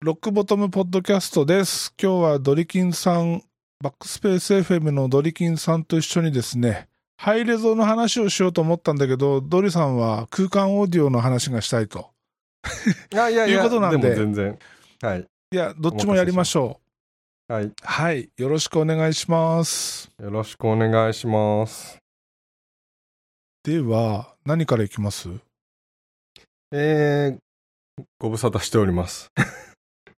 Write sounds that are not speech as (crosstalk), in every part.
ロックボトムポッドキャストです。今日はドリキンさん、バックスペース FM のドリキンさんと一緒にですね、ハイレゾの話をしようと思ったんだけど、ドリさんは空間オーディオの話がしたいと。あいやいや (laughs) いうことなんでも全然。はい。いや、どっちもやりましょはい。う。はい。よろしくお願いします。よろしくお願いします。では、何からいきます？えー、ご無沙汰しております。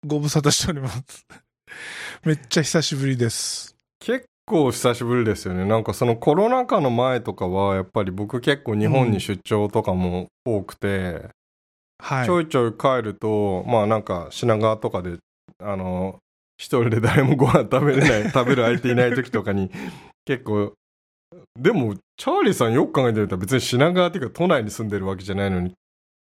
ご無沙汰しております。(laughs) めっちゃ久しぶりです。結構久しぶりですよね。なんかそのコロナ禍の前とかは、やっぱり僕結構日本に出張とかも多くて、はいち。ょいちょい帰ると、まあなんか品川とかで、あの、一人で誰もご飯食べれない、(laughs) 食べる相手いない時とかに、結構、でも、チャーリーさんよく考えてみたら別に品川っていうか都内に住んでるわけじゃないのに、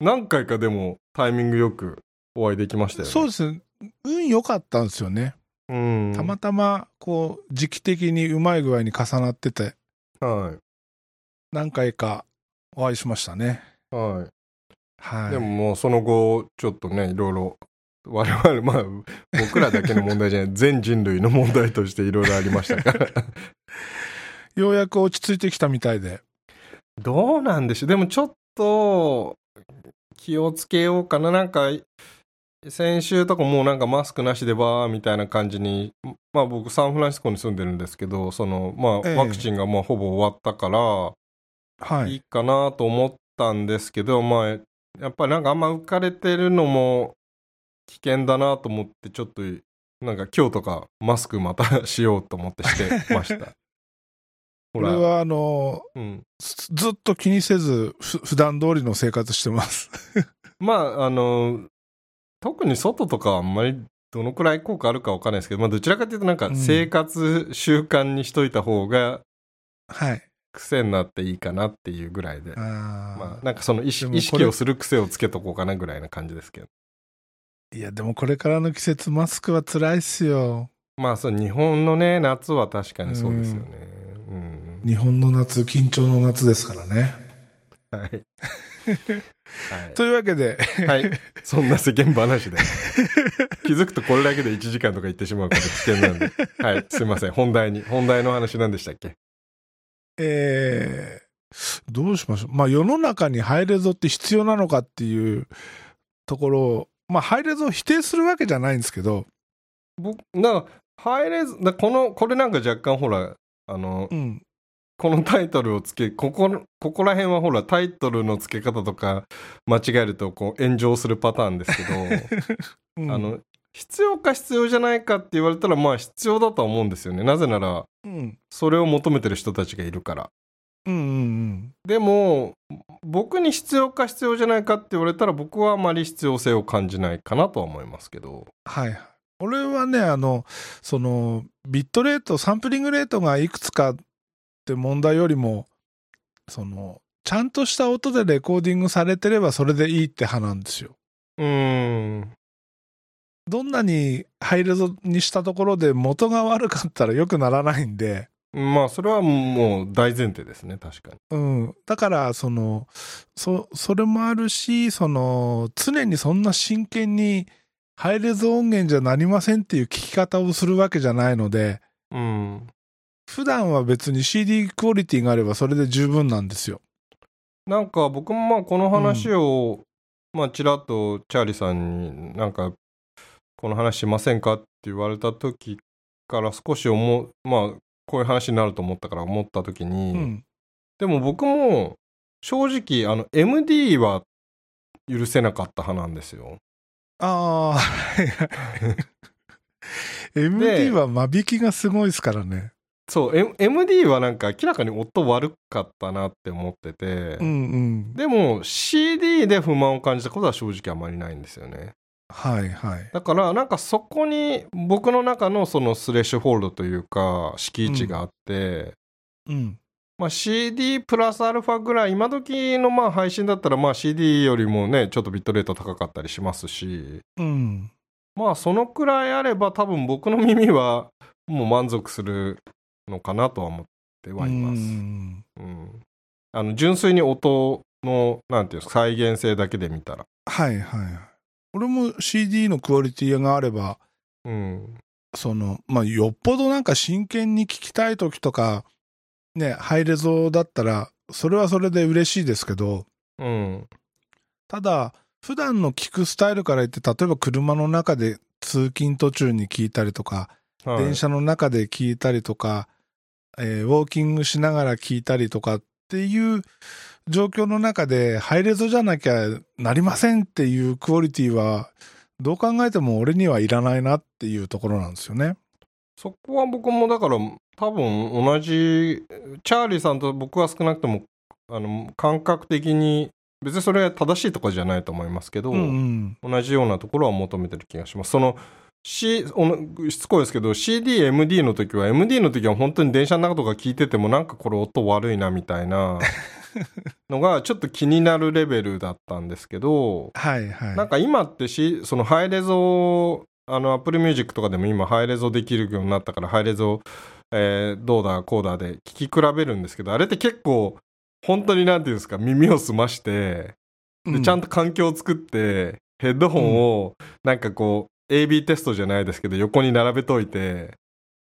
何回かでもタイミングよくお会いできましたよね。そうですね。運良かったんですよね。うん。たまたま、こう、時期的にうまい具合に重なってて、は何回かお会いしましたね。い。はい。はい。でももうその後、ちょっとね、いろいろ、我々、まあ、僕らだけの問題じゃない、(laughs) 全人類の問題としていろいろありましたから。ようやく落ち着いてきたみたいで。どうなんでしょう。でもちょっと、気をつけようかな。なんか、先週とかもうなんかマスクなしでバーみたいな感じに、まあ僕サンフランシスコに住んでるんですけど、その、まええあワクチンがもうほぼ終わったから、はいい。いかなと思ったんですけど、まあ、やっぱりなんかあんま浮かれてるのも危険だなと思って、ちょっと、なんか今日とかマスクまたしようと思ってして (laughs) ました。これは、あの、うん。ずずっと気にせず、ふ普段通りの生活してます。(laughs) まあ、あの、特に外とかはあんまりどのくらい効果あるかわかんないですけど、まあどちらかというとなんかうん生活習慣にしといた方がはい。癖になっていいかなっていうぐらいで。まあなんかその意識をする癖をつけとこうかなぐらいな感じですけど。いや、でもこれからの季節、マスクは辛いっすよ。まあそう、日本のね、夏は確かにそうですよね。うん。日本の夏、緊張の夏ですからね。はい。というわけで、はい。はい。そんな世間話で。(laughs) 気づくとこれだけで1時間とか言ってしまうから危険なんで。はい。すいません。本題に。本題の話何でしたっけ？えー、どうしましょう。まあ世の中にハイレゾって必要なのかっていうところを、まあハイレゾを否定するわけじゃないんですけど、僕、なんか、ハイレズ、だこの、これなんか若干ほら、あの、うん。このタイトルをつけ、ここ、ここら辺はほら、タイトルの付け方とか間違えるとこう炎上するパターンですけど、(laughs) うんあ、の、必要か必要じゃないかって言われたら、まあ必要だとは思うんですよね。なぜなら、うん。それを求めてる人たちがいるから。うんうんうん。でも、僕に必要か必要じゃないかって言われたら、僕はあまり必要性を感じないかなとは思いますけど。はい。俺はね、あの、その、ビットレート、サンプリングレートがいくつかって問題よりも、その、ちゃんとした音でレコーディングされてればそれでいいって派なんですよ。うーん。どんなにハイレゾにしたところで元が悪かったら良くならないんで、まあ、それはもう大前提ですね、確かに。うん。だから、その、そ、それもあるし、その、常にそんな真剣にハイレゾ音源じゃなりませんっていう聞き方をするわけじゃないので、うん。普段は別に CD クオリティがあればそれで十分なんですよ。なんか僕もまあこの話を、まあちらっとチャーリーさんになんかこの話しませんかって言われた時から少し思うまあこういう話になると思ったから思った時に、うん。でも僕も正直あの MD は許せなかった派なんですよ。ああ、(laughs) MD は間引きがすごいですからね。そう、M、MD はなんか明らかに音悪かったなって思ってて、うんうん。でも CD で不満を感じたことは正直あまりないんですよね。はいはい。だからなんかそこに僕の中のそのスレッシュホールドというか敷地があって、うん。まあ、CD プラスアルファぐらい今時のまあ配信だったらまあ CD よりもねちょっとビットレート高かったりしますしうん。まあそのくらいあれば多分僕の耳はもう満足するのかなとは思ってはいます。うんうん、あの純粋に音のなんていうんですか再現性だけで見たら。はいはい。俺も CD のクオリティがあれば、うん。その、まあ、よっぽどなんか真剣に聞きたい時とか、ね、ハイレゾだったら、それはそれで嬉しいですけど、うん。ただ、普段の聞くスタイルから言って、例えば車の中で通勤途中に聞いたりとか、はい、電車の中で聞いたりとか、えーウォーキングしながら聞いたりとかっていう状況の中で、ハイレゾじゃなきゃなりませんっていうクオリティは、どう考えても俺にはいらないなっていうところなんですよね。そこは僕もだから多分同じチャーリーさんと僕は少なくともあの感覚的に別にそれは正しいとかじゃないと思いますけど、うんうん。同じようなところは求めてる気がします。その C、しつこいですけど CD、MD の時は MD の時は本当に電車の中とか聞いててもなんかこれ音悪いなみたいな (laughs) のがちょっと気になるレベルだったんですけど、はいはい。なんか今ってし、そのハイレゾ、あの、Apple Music とかでも今ハイレゾできるようになったから、ハイレゾ、えーどうだ、こうだで聞き比べるんですけど、あれって結構、本当になんていうんですか、耳を澄まして、で、ちゃんと、と環境を作って、ヘッドホンを、なんかこう、AB テストじゃないですけど、横に並べといて、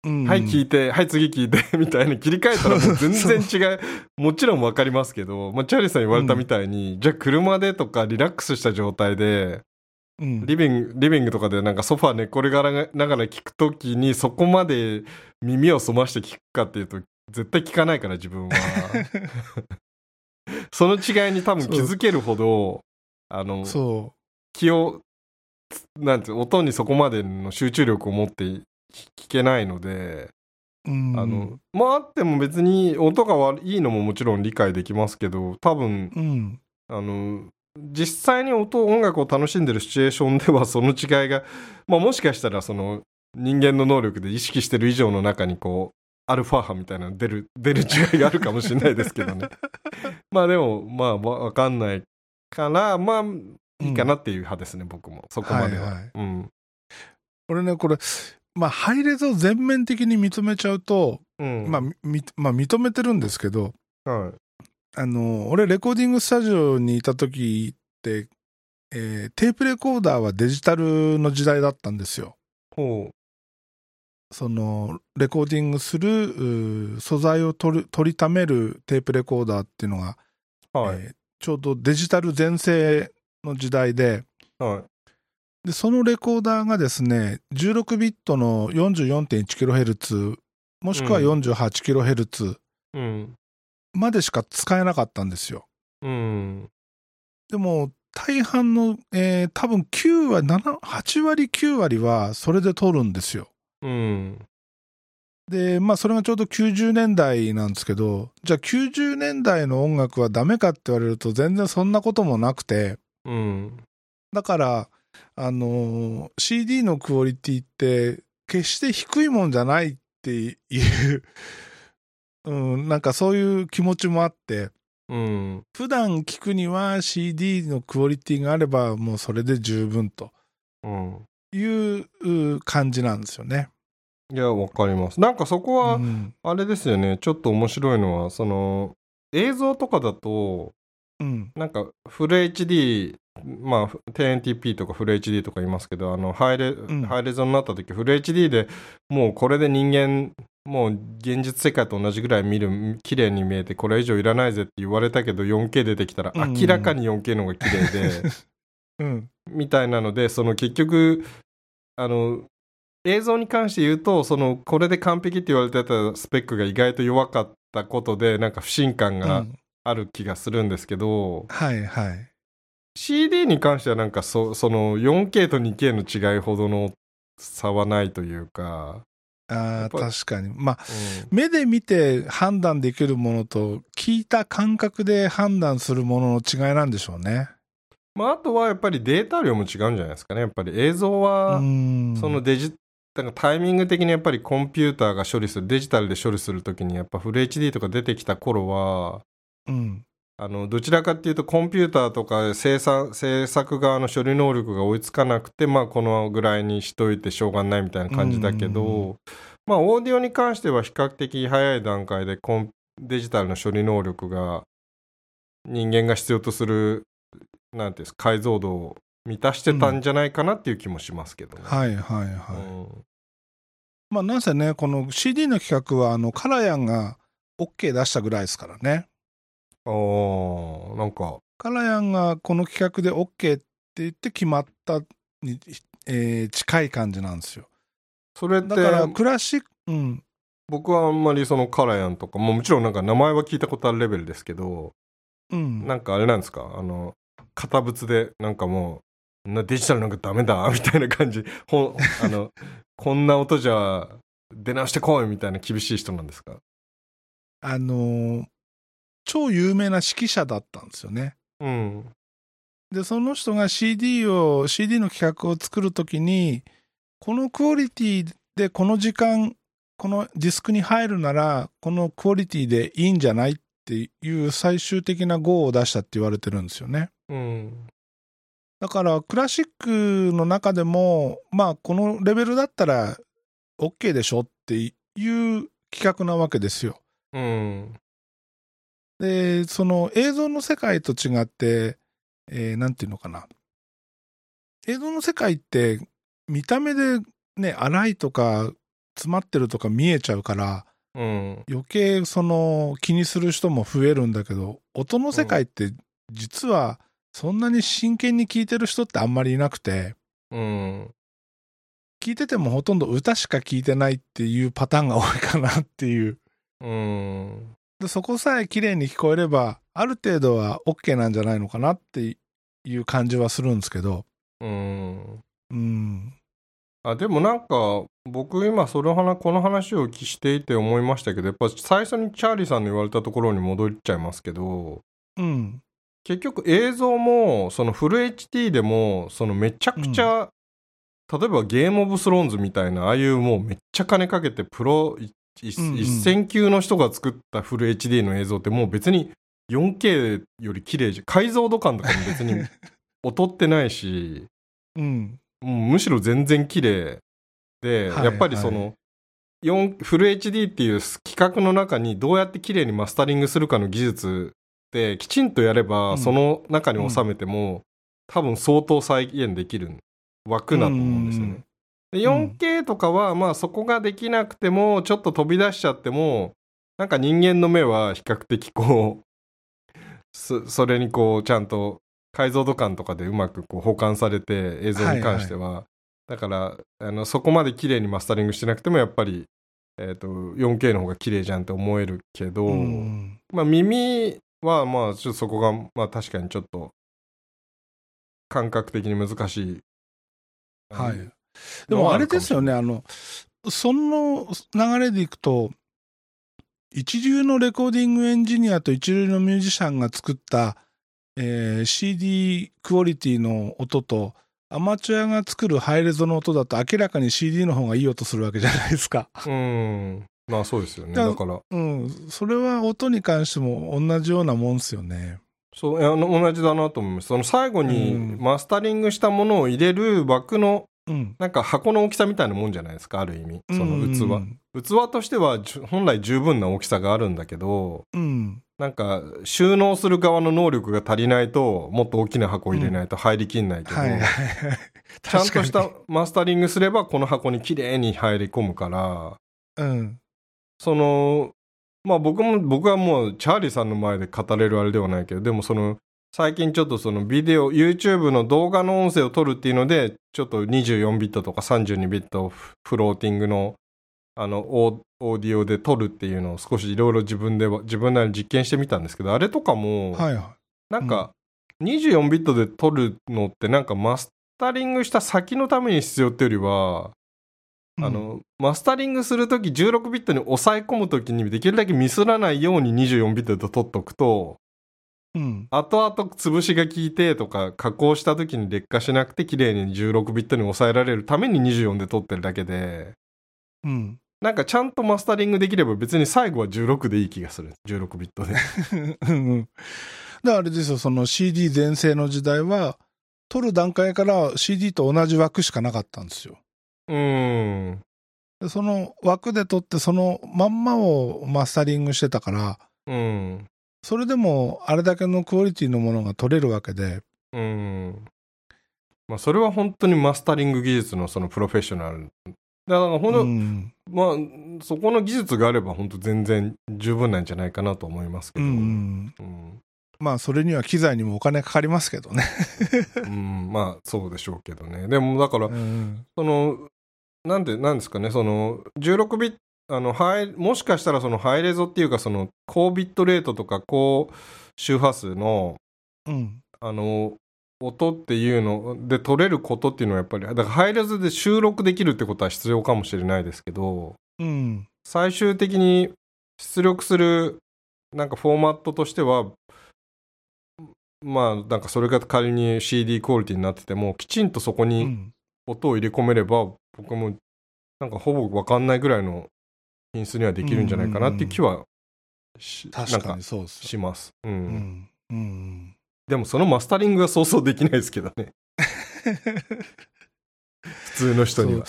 うん。はい、聞いて、はい、次聞いて、(laughs) みたいに切り替えたらもう全然違う。もちろんわかりますけど、まあ、チャーリーさん言われたみたいに、じゃあ車でとかリラックスした状態で、うん。リビング、リビングとかでなんかソファー寝っ転がらながら聞くときにそこまで耳を澄まして聞くかっていうと絶対聞かないから自分は。(laughs) その違いに多分気づけるほど、あの、そ気を、なんて音にそこまでの集中力を持って聞聞けないので、う。うん、あの、まああっても別に音が悪いいのももちろん理解できますけど、多分、うん。あの、実際に音、音楽を楽しんでるシチュエーションではその違いが、(laughs) まあもしかしたらその人間の能力で意識してる以上の中にこう、アルファ波みたいなの出る、出る違いがあるかもしれないですけどね。(laughs) まあでも、まあわわかんないから、まあいいかなっていう派ですね、僕も。そこまでは。はいはいうん。俺ね、これ、まあ、ハイレゾを全面的に認めちゃうと、うん。まあ、みまあ、認めてるんですけど、はい。あの、俺、レコーディングスタジオにいた時って、えーテープレコーダーはデジタルの時代だったんですよ。ほその、レコーディングする、素材を取る、取りためるテープレコーダーっていうのが、う。はい。えーちょうどデジタル全盛の時代で、はい。で、そのレコーダーがですね、16ビットの 44.1kHz、もしくは 48kHz うん。までしか使えなかったんですよ。うん。でも、大半の、えー多分9割、7、8割、9割はそれで撮るんですよ。うん。で、まあ、それがちょうど90年代なんですけど、じゃあ90年代の音楽はダメかって言われると全然そんなこともなくて、うん。だから、あのー CD のクオリティって決して低いもんじゃないっていう、(laughs) うん、なんかそういう気持ちもあって、うん。普段聞くには CD のクオリティがあればもうそれで十分とうん。いうう感じなんですよね。いや、わかります。なんかそこは、うん。あれですよね、ちょっと面白いのは、その、映像とかだと、うん。なんか、フル HD、まあ、1080p とかフル HD とか言いますけど、あの、ハイレ、んハイレゾになった時、フル HD でもうこれで人間、もう現実世界と同じぐらい見る、綺麗に見えて、これ以上いらないぜって言われたけど、4K 出てきたら、明らかに 4K の方が綺麗で、(laughs) うん。みたいなので、その結局、あの、映像に関して言うと、その、これで完璧って言われてたスペックが意外と弱かったことで、なんか不信感うがんある気がするんですけど、はいはい。CD に関してはなんかそ、その 4K と 2K の違いほどの差はないというか、あ確かに。まあ、うん目で見て判断できるものと、聞いた感覚で判断するものの違いなんでしょうね。まあ、あとはやっぱりデータ量も違うんじゃないですかね。やっぱり映像は、うんそのデジ、だからタイミング的にやっぱりコンピューターが処理する、デジタルで処理するときにやっぱフル HD とか出てきた頃は、うん。あの、どちらかっていうとコンピューターとか生産、制作側の処理能力が追いつかなくて、まあこのぐらいにしといてしょうがないみたいな感じだけうんど、まあオーディオに関しては比較的早い段階でコンデジタルの処理能力が人間が必要とする、なんていうんですか、解像度満たしてたんじゃないかなっていう気もしますけどね。はいはいはい。うんまあなんせね、この CD の企画は、あの、カラヤンが OK 出したぐらいですからね。あーなんか、カラヤンがこの企画で OK って言って決まったに、えー近い感じなんですよ。それってだからクラシック、うん、僕はあんまりそのカラヤンとか、もうもちろんなんか名前は聞いたことあるレベルですけど、うん。なんかあれなんですか？あの、堅物で、なんかもう、なデジタルなんかダメだ、みたいな感じ。ほん、あの、(laughs) こんな音じゃ出直してこいみたいな厳しい人なんですか？あのー超有名な指揮者だったんですよね。うん。で、その人が CD を、CD の企画を作るときに、このクオリティでこの時間、このディスクに入るなら、このクオリティでいいんじゃないっていう最終的な GO を出したって言われてるんですよね。うん。だから、クラシックの中でも、まあ、このレベルだったら OK でしょっていう企画なわけですよ。うん。で、その映像の世界と違って、えーなんていうのかな。映像の世界って見た目でね、荒いとか詰まってるとか見えちゃうから、うん。余計その気にする人も増えるんだけど、音の世界って実はそんなに真剣に聴いてる人ってあんまりいなくて、うん。聞いててもほとんど歌しか聞いてないっていうパターンが多いかなっていう。うん。でそこさえ綺麗に聞こえれば、ある程度は OK なんじゃないのかなっていう感じはするんですけど、うん。うん。あでもなんか僕今その話この話をしていて思いましたけどやっぱ最初にチャーリーさんの言われたところに戻っちゃいますけどうん。結局映像もそのフル HD でもそのめちゃくちゃ、例えばゲームオブスローンズみたいなああいうもうめっちゃ金かけてプロい一線級の人が作ったフル HD の映像ってもう別に 4K より綺麗じゃ解像度感とかも別に (laughs) 劣ってないしうん。むしろ全然綺麗で、はいやっぱりその、4フル HD っていう企画の中にどうやって綺麗にマスタリングするかの技術ってきちんとやれば、うん。その中に収めても、多分相当再現できる枠だと思うんですよね。で 4K とかはまあそこができなくてもちょっと飛び出しちゃってもなんか人間の目は比較的こうそそれにこうちゃんと解像度感とかでうまくこう保管されて映像に関しては、だからあのそこまで綺麗にマスタリングしてなくてもやっぱり、えー、と 4K の方が綺麗じゃんって思えるけど、うん。まあ耳はまあちょっとそこがまあ確かにちょっと感覚的に難しい。はい。でもあれですよね、あの、その流れでいくと、一流のレコーディングエンジニアと一流のミュージシャンが作った、えー CD クオリティの音と、アマチュアが作るハイレゾの音だと明らかに CD の方がいい音するわけじゃないですか。うん。まあそうですよね。だだから、うん。それは音に関しても同じようなもんですよね。そう、同じだなと思います。その最後にうんマスタリングしたものを入れる枠の、うん。なんか箱の大きさみたいなもんじゃないですか、ある意味。その器。うん。器としては本来十分な大きさがあるんだけど、うん。なんか収納する側の能力が足りないと、もっと大きな箱を入れないと入りきんないけど、はいはいはい。(laughs) ちゃんとしたマスタリングすればこの箱に綺麗に入り込むから、に。うん。その、まあ僕も、僕はもうチャーリーさんの前で語れるあれではないけど、でもその、最近ちょっとそのビデオ、YouTube の動画の音声を撮るっていうので、ちょっと24ビットとか32ビットフローティングの、あの、オーオーディオで撮るっていうのを少しいろいろ自分では、自分なりに実験してみたんですけど、あれとかも、はいはなんか、24ビットで撮るのってなんかマスタリングした先のために必要っていうよりは、い。あの、マスタリングするとき16ビットに抑え込むときにできるだけミスらないように24ビットで取っとくと、うん。後々潰しが効いてとか加工したときに劣化しなくて綺麗に16ビットに抑えられるために24で取ってるだけで、うん。なんかちゃんとマスタリングできれば別に最後は16でいい気がする。16ビットで。うんうん。だからあれですよ、その CD 全盛の時代は、撮る段階から CD と同じ枠しかなかったんですよ。うーん。でその枠で撮って、そのまんまをマスタリングしてたから、うん。それでもあれだけのクオリティのものが撮れるわけで、うん。まあ、それは本当にマスタリング技術のそのプロフェッショナル。だから本当、うんまあ、そこの技術があれば本当全然十分なんじゃないかなと思いますけど。うんうんまあそれには機材にもお金かかりますけどね。うんまあそうでしょうけどね。でもだから、うんその、なんで、なんですかね、その、16ビット、あの、ハイ、もしかしたらそのハイレゾっていうか、その、高ビットレートとか高周波数の、うん。あの、音っていうので取れることっていうのはやっぱり、だからハイレゾで収録できるってことは必要かもしれないですけど、うん。最終的に出力する、なんかフォーマットとしては、まあ、なんかそれが仮に CD クオリティになってても、きちんとそこに、うん。音を入れ込めれば僕もなんかほぼ分かんないぐらいの品質にはできるんじゃないかなっていう気はし,、確かにそう。します、うん。うん。うんでもそのマスタリングはそうそうできないですけどね。(laughs) 普通の人には。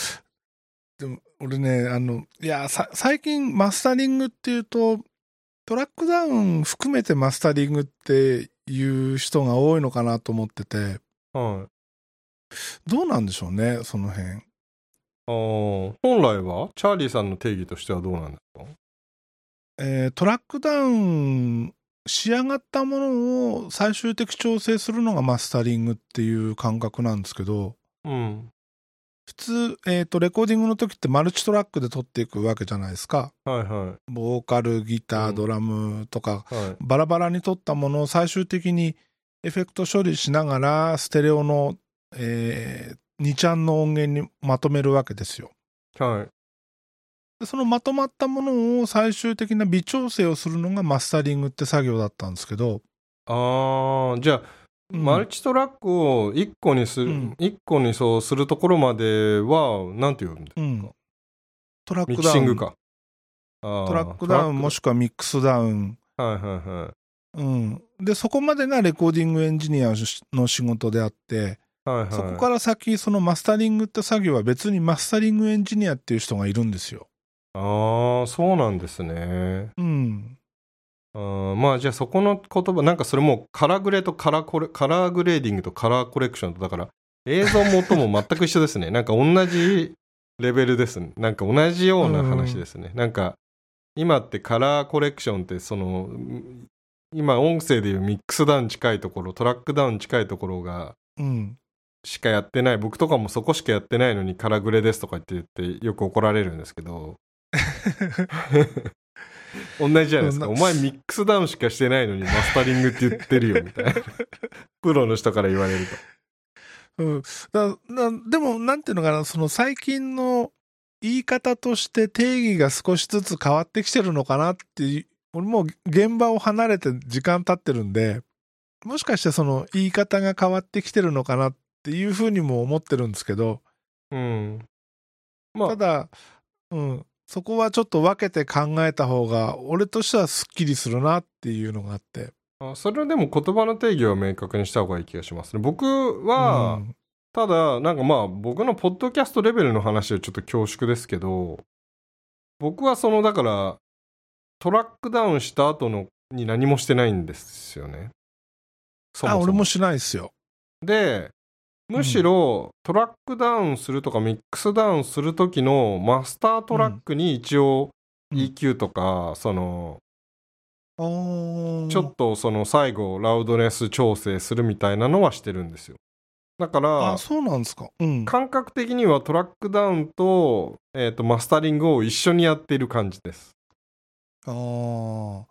でも俺ねあのいやさ最近マスタリングっていうとトラックダウン含めてマスタリングっていう人が多いのかなと思ってて。はい。どうなんでしょうねその辺本来はチャーリーさんの定義としてはどうなんですか？えートラックダウン仕上がったものを最終的調整するのがマスタリングっていう感覚なんですけどうん。普通、えー、とレコーディングの時ってマルチトラックで撮っていくわけじゃないですか。はいはボーカルギターうんドラムとか、いはいバラバラに撮ったものを最終的にエフェクト処理しながらステレオの、え2ちゃんの音源にまとめるわけですよ。はい。でそのまとまったものを最終的な微調整をするのがマスタリングって作業だったんですけど、ああじゃあうん。マルチトラックを1個にする、うん。一個にそうするところまでは、なんて言うんですか、うん。トラックダウン。ミキシングか。トトラックダウンもしくはミックスダウン、はいはいはい。うん、でそこまでがレコーディングエンジニアの仕事であってはいはい、そこから先そのマスタリングって作業は別にマスタリングエンジニアっていう人がいるんですよ。ああ、そうなんですね。うん、あーまあじゃあそこの言葉、なんかそれもうカラグレとカラコレ、カラーグレーディングとカラーコレクションと、だから映像も音も全く一緒ですね。なんか同じレベルですね。なんか同じような話ですね。なんか今ってカラーコレクションってその、今音声でいうミックスダウン近いところ、トラックダウン近いところが、うん、しかやってない僕とかもそこしかやってないのにカラグレですとか言って言ってよく怒られるんですけど。(laughs) 同じじゃないですか。お前ミックスダウンしかしてないのにマスタリングって言ってるよみたいな。(laughs) プロの人から言われるうん、だだでもなんていうのかなその最近の言い方として定義が少しずつ変わってきてるのかなって俺もう現場を離れて時間経ってるんでもしかしてその言い方が変わってきてるのかなっていうふうにも思ってるんですけど。とうん。まあ。ただ、うん、そこはちょっと分けて考えた方が俺としてはすっきりするなっていうのがあって。あそれはでも言葉の定義を明確にした方がいい気がしますね。僕は、うん。ただなんかまあ僕のポッドキャストレベルの話はちょっと恐縮ですけど僕はそのだからトラックダウンした後のに何もしてないんですよね。そもそあ俺もしないですよ。でむしろトラックダウンするとかミックスダウンする時のマスタートラックに一応うん EQ とかそのちょっとその最後ラウドネス調整するみたいなのはしてるんですよだからあそうなんですか。うん。感覚的にはトラックダウンと,、えー、とマスタリングを一緒にやっている感じです。ああ。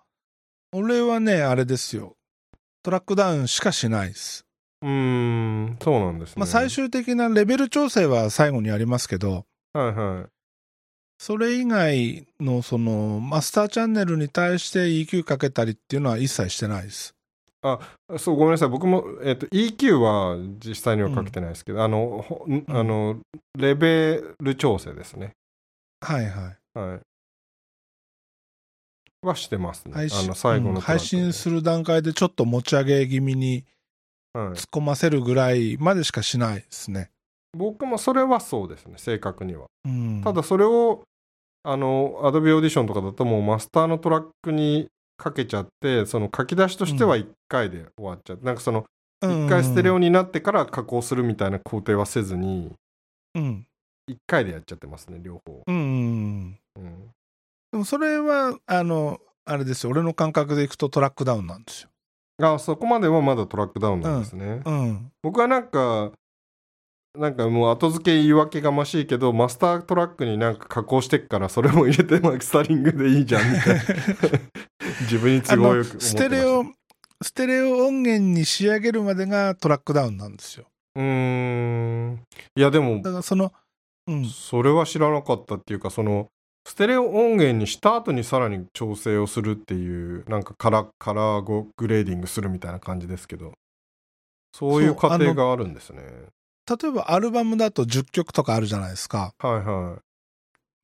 俺はね、あれですよ。トラックダウンしかしないです。うーんそうなんですね。まあ、最終的なレベル調整は最後にありますけど、はいはい。それ以外のそのマスターチャンネルに対して EQ かけたりっていうのは一切してないです。そうごめんなさい僕も、えー、と EQ は実際にはかけてないですけど、あのほんあのレベル調整ですね。はいはい。はい。はしてますね。配信あの最後うんの配信する。る段階でちょっと持ち上げ気味にはい、突っ込ませるぐらいまでしかしないですね。僕もそれはそうですね正確には。うん、ただそれをあの Adobe Audition とかだともうマスターのトラックにかけちゃってその書き出しとしては1回で終わっちゃって、なんかその一回ステレオになってから加工するみたいな工程はせずに、うん。一回でやっちゃってますね、両方。うんうんうん。うん。でもそれは、あの、あれですよ。俺の感覚でいくとトラックダウンなんですよ。あ、そこまではまだトラックダウンなんですね。うん。僕はなんか、なんかもう後付け言い訳がましいけど、マスタートラックになんか加工してっから、それも入れてマスタリングでいいじゃんみたいな。(laughs) 自分に都あ合よくステレオ、ステレオ音源に仕上げるまでがトラックダウンなんですよ。うーん。いやでもだ、からその、うん。それは知らなかったっていうか、その、ステレオ音源にした後にさらに調整をするっていう、なんかカラカラーグレーディングするみたいな感じですけど、そういう過程があるんですね。例えばアルバムだと10曲とかあるじゃないですか。はいは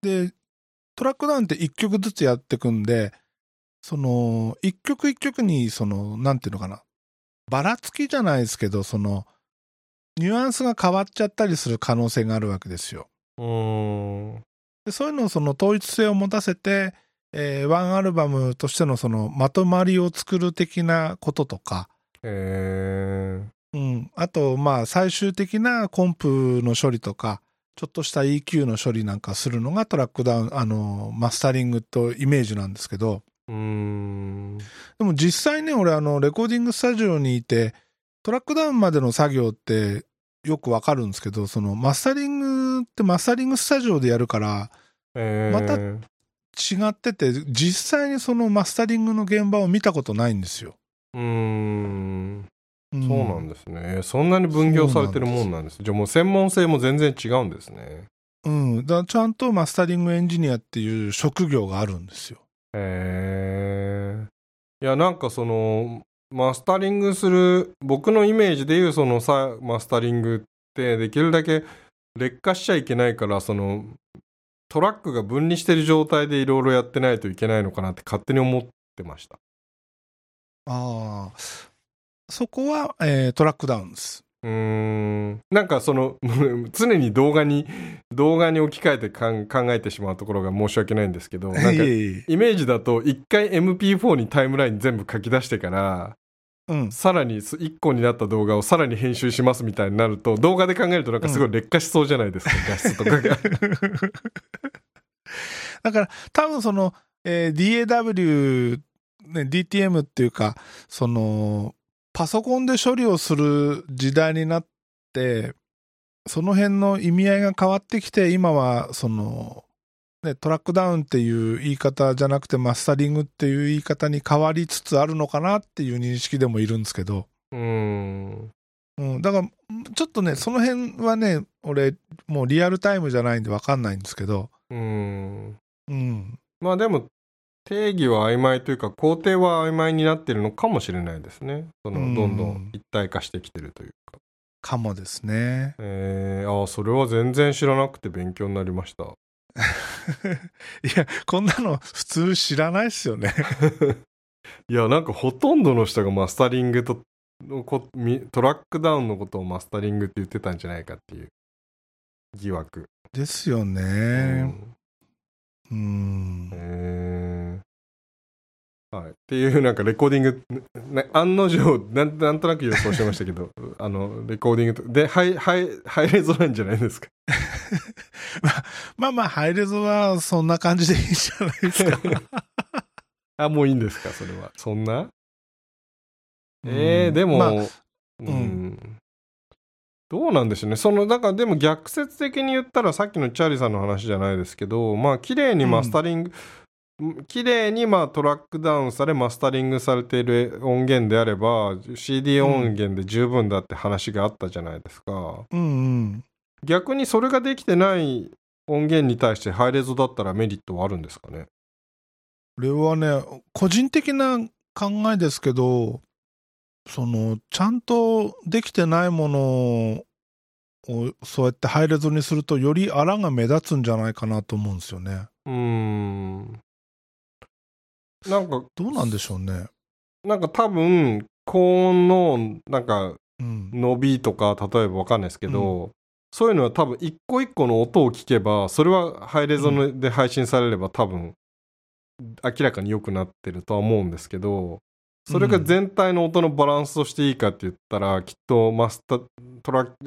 で、トラックダウンって1曲ずつやってくんで、その、1曲1曲に、その、なんていうのかな。ばらつきじゃないですけど、その、ニュアンスが変わっちゃったりする可能性があるわけですよ。い。うーん。でそういうのをその統一性を持たせて、えーワンアルバムとしてのそのまとまりを作る的なこととか、えー、うん、あとまあ最終的なコンプの処理とか、ちょっとした EQ の処理なんかするのがトラックダウン、あの、マスタリングとイメージなんですけど、うーん。でも実際ね、俺あの、レコーディングスタジオにいて、トラックダウンまでの作業ってよくわかるんですけど、そのマスタリングってマスタリングスタジオでやるから、えー、また違ってて、実際にそのマスタリングの現場を見たことないんですよ。うーん。うんそうなんですね。そんなに分業されてるもんなんです。じゃあもう専門性も全然違うんですね。うん。だちゃんとマスタリングエンジニアっていう職業があるんですよ。へえ。いや、なんかその、マスタリングする、僕のイメージでいうそのさ、マスタリングってできるだけ劣化しちゃいけないから、その、トラックが分離してる状態でいろいろやってないといけないのかなって勝手に思ってました。ああ。そこは、えートラックダウンです。うーんなんかその (laughs) 常に動画に動画に置き換えて考えてしまうところが申し訳ないんですけどなんかイメージだと一回 MP4 にタイムライン全部書き出してからうん。さらに1個になった動画をさらに編集しますみたいになると動画で考えるとなんかすごい劣化しそうじゃないですか、(laughs) 画質とかが (laughs) だから、多分その、えー DAW、ね、DTM っていうか、その、パソコンで処理をする時代になって、その辺の意味合いが変わってきて、今は、その、ね、トラックダウンっていう言い方じゃなくて、マスタリングっていう言い方に変わりつつあるのかなっていう認識でもいるんですけど、うーん。うん、だから、ちょっとね、その辺はね、俺、もうリアルタイムじゃないんで分かんないんですけど、うーん。うん、まあでも定義は曖昧というか工程は曖昧になってるのかもしれないですね。そのうん。どんどん一体化してきてるというか。かもですね。えー、ああそれは全然知らなくて勉強になりました (laughs) いや、こんなの普通知らないっすよね。(laughs) いやなんかほとんどの人がマスタリングとトラックダウンのことをマスタリングって言ってたんじゃないかっていう疑惑、ですようね。んうん。えーはい、っていうなんかレコーディング、ね、案の定なんなんとなく予想してましたけど (laughs) あのレコーディングとでハイハイハイレゾなんじゃないですか？(laughs) (laughs) まあまあ、ハイレゾはそんな感じでいいじゃないですか？あもういいんですか？それは。そんな？えー、でも、まあうん。どうなんでしょうね。そのだからでも逆説的に言ったらさっきのチャーリーさんの話じゃないですけどまあ綺麗にマスタリング、綺麗にまあトラックダウンされマスタリングされている音源であれば CD 音源で十分だって話があったじゃないですか、うんうん。逆にそれができてない音源に対してハイレゾだったらメリットはあるんですかね？これはね、個人的な考えですけど、その、ちゃんとできてないものを、そうやってハイレゾにすると、より荒が目立つんじゃないかなと思うんですよね。うーんなんかどうなんでしょうね。なんか多分高音のなんかうん。伸びとか例えばわかんないですけど、そういうのは多分一個一個の音を聞けばそれはハイレゾで配信されれば多分明らかに良くなってるとは思うんですけどそれが全体の音のバランスとしていいかって言ったら、きっとマスタ、トラあ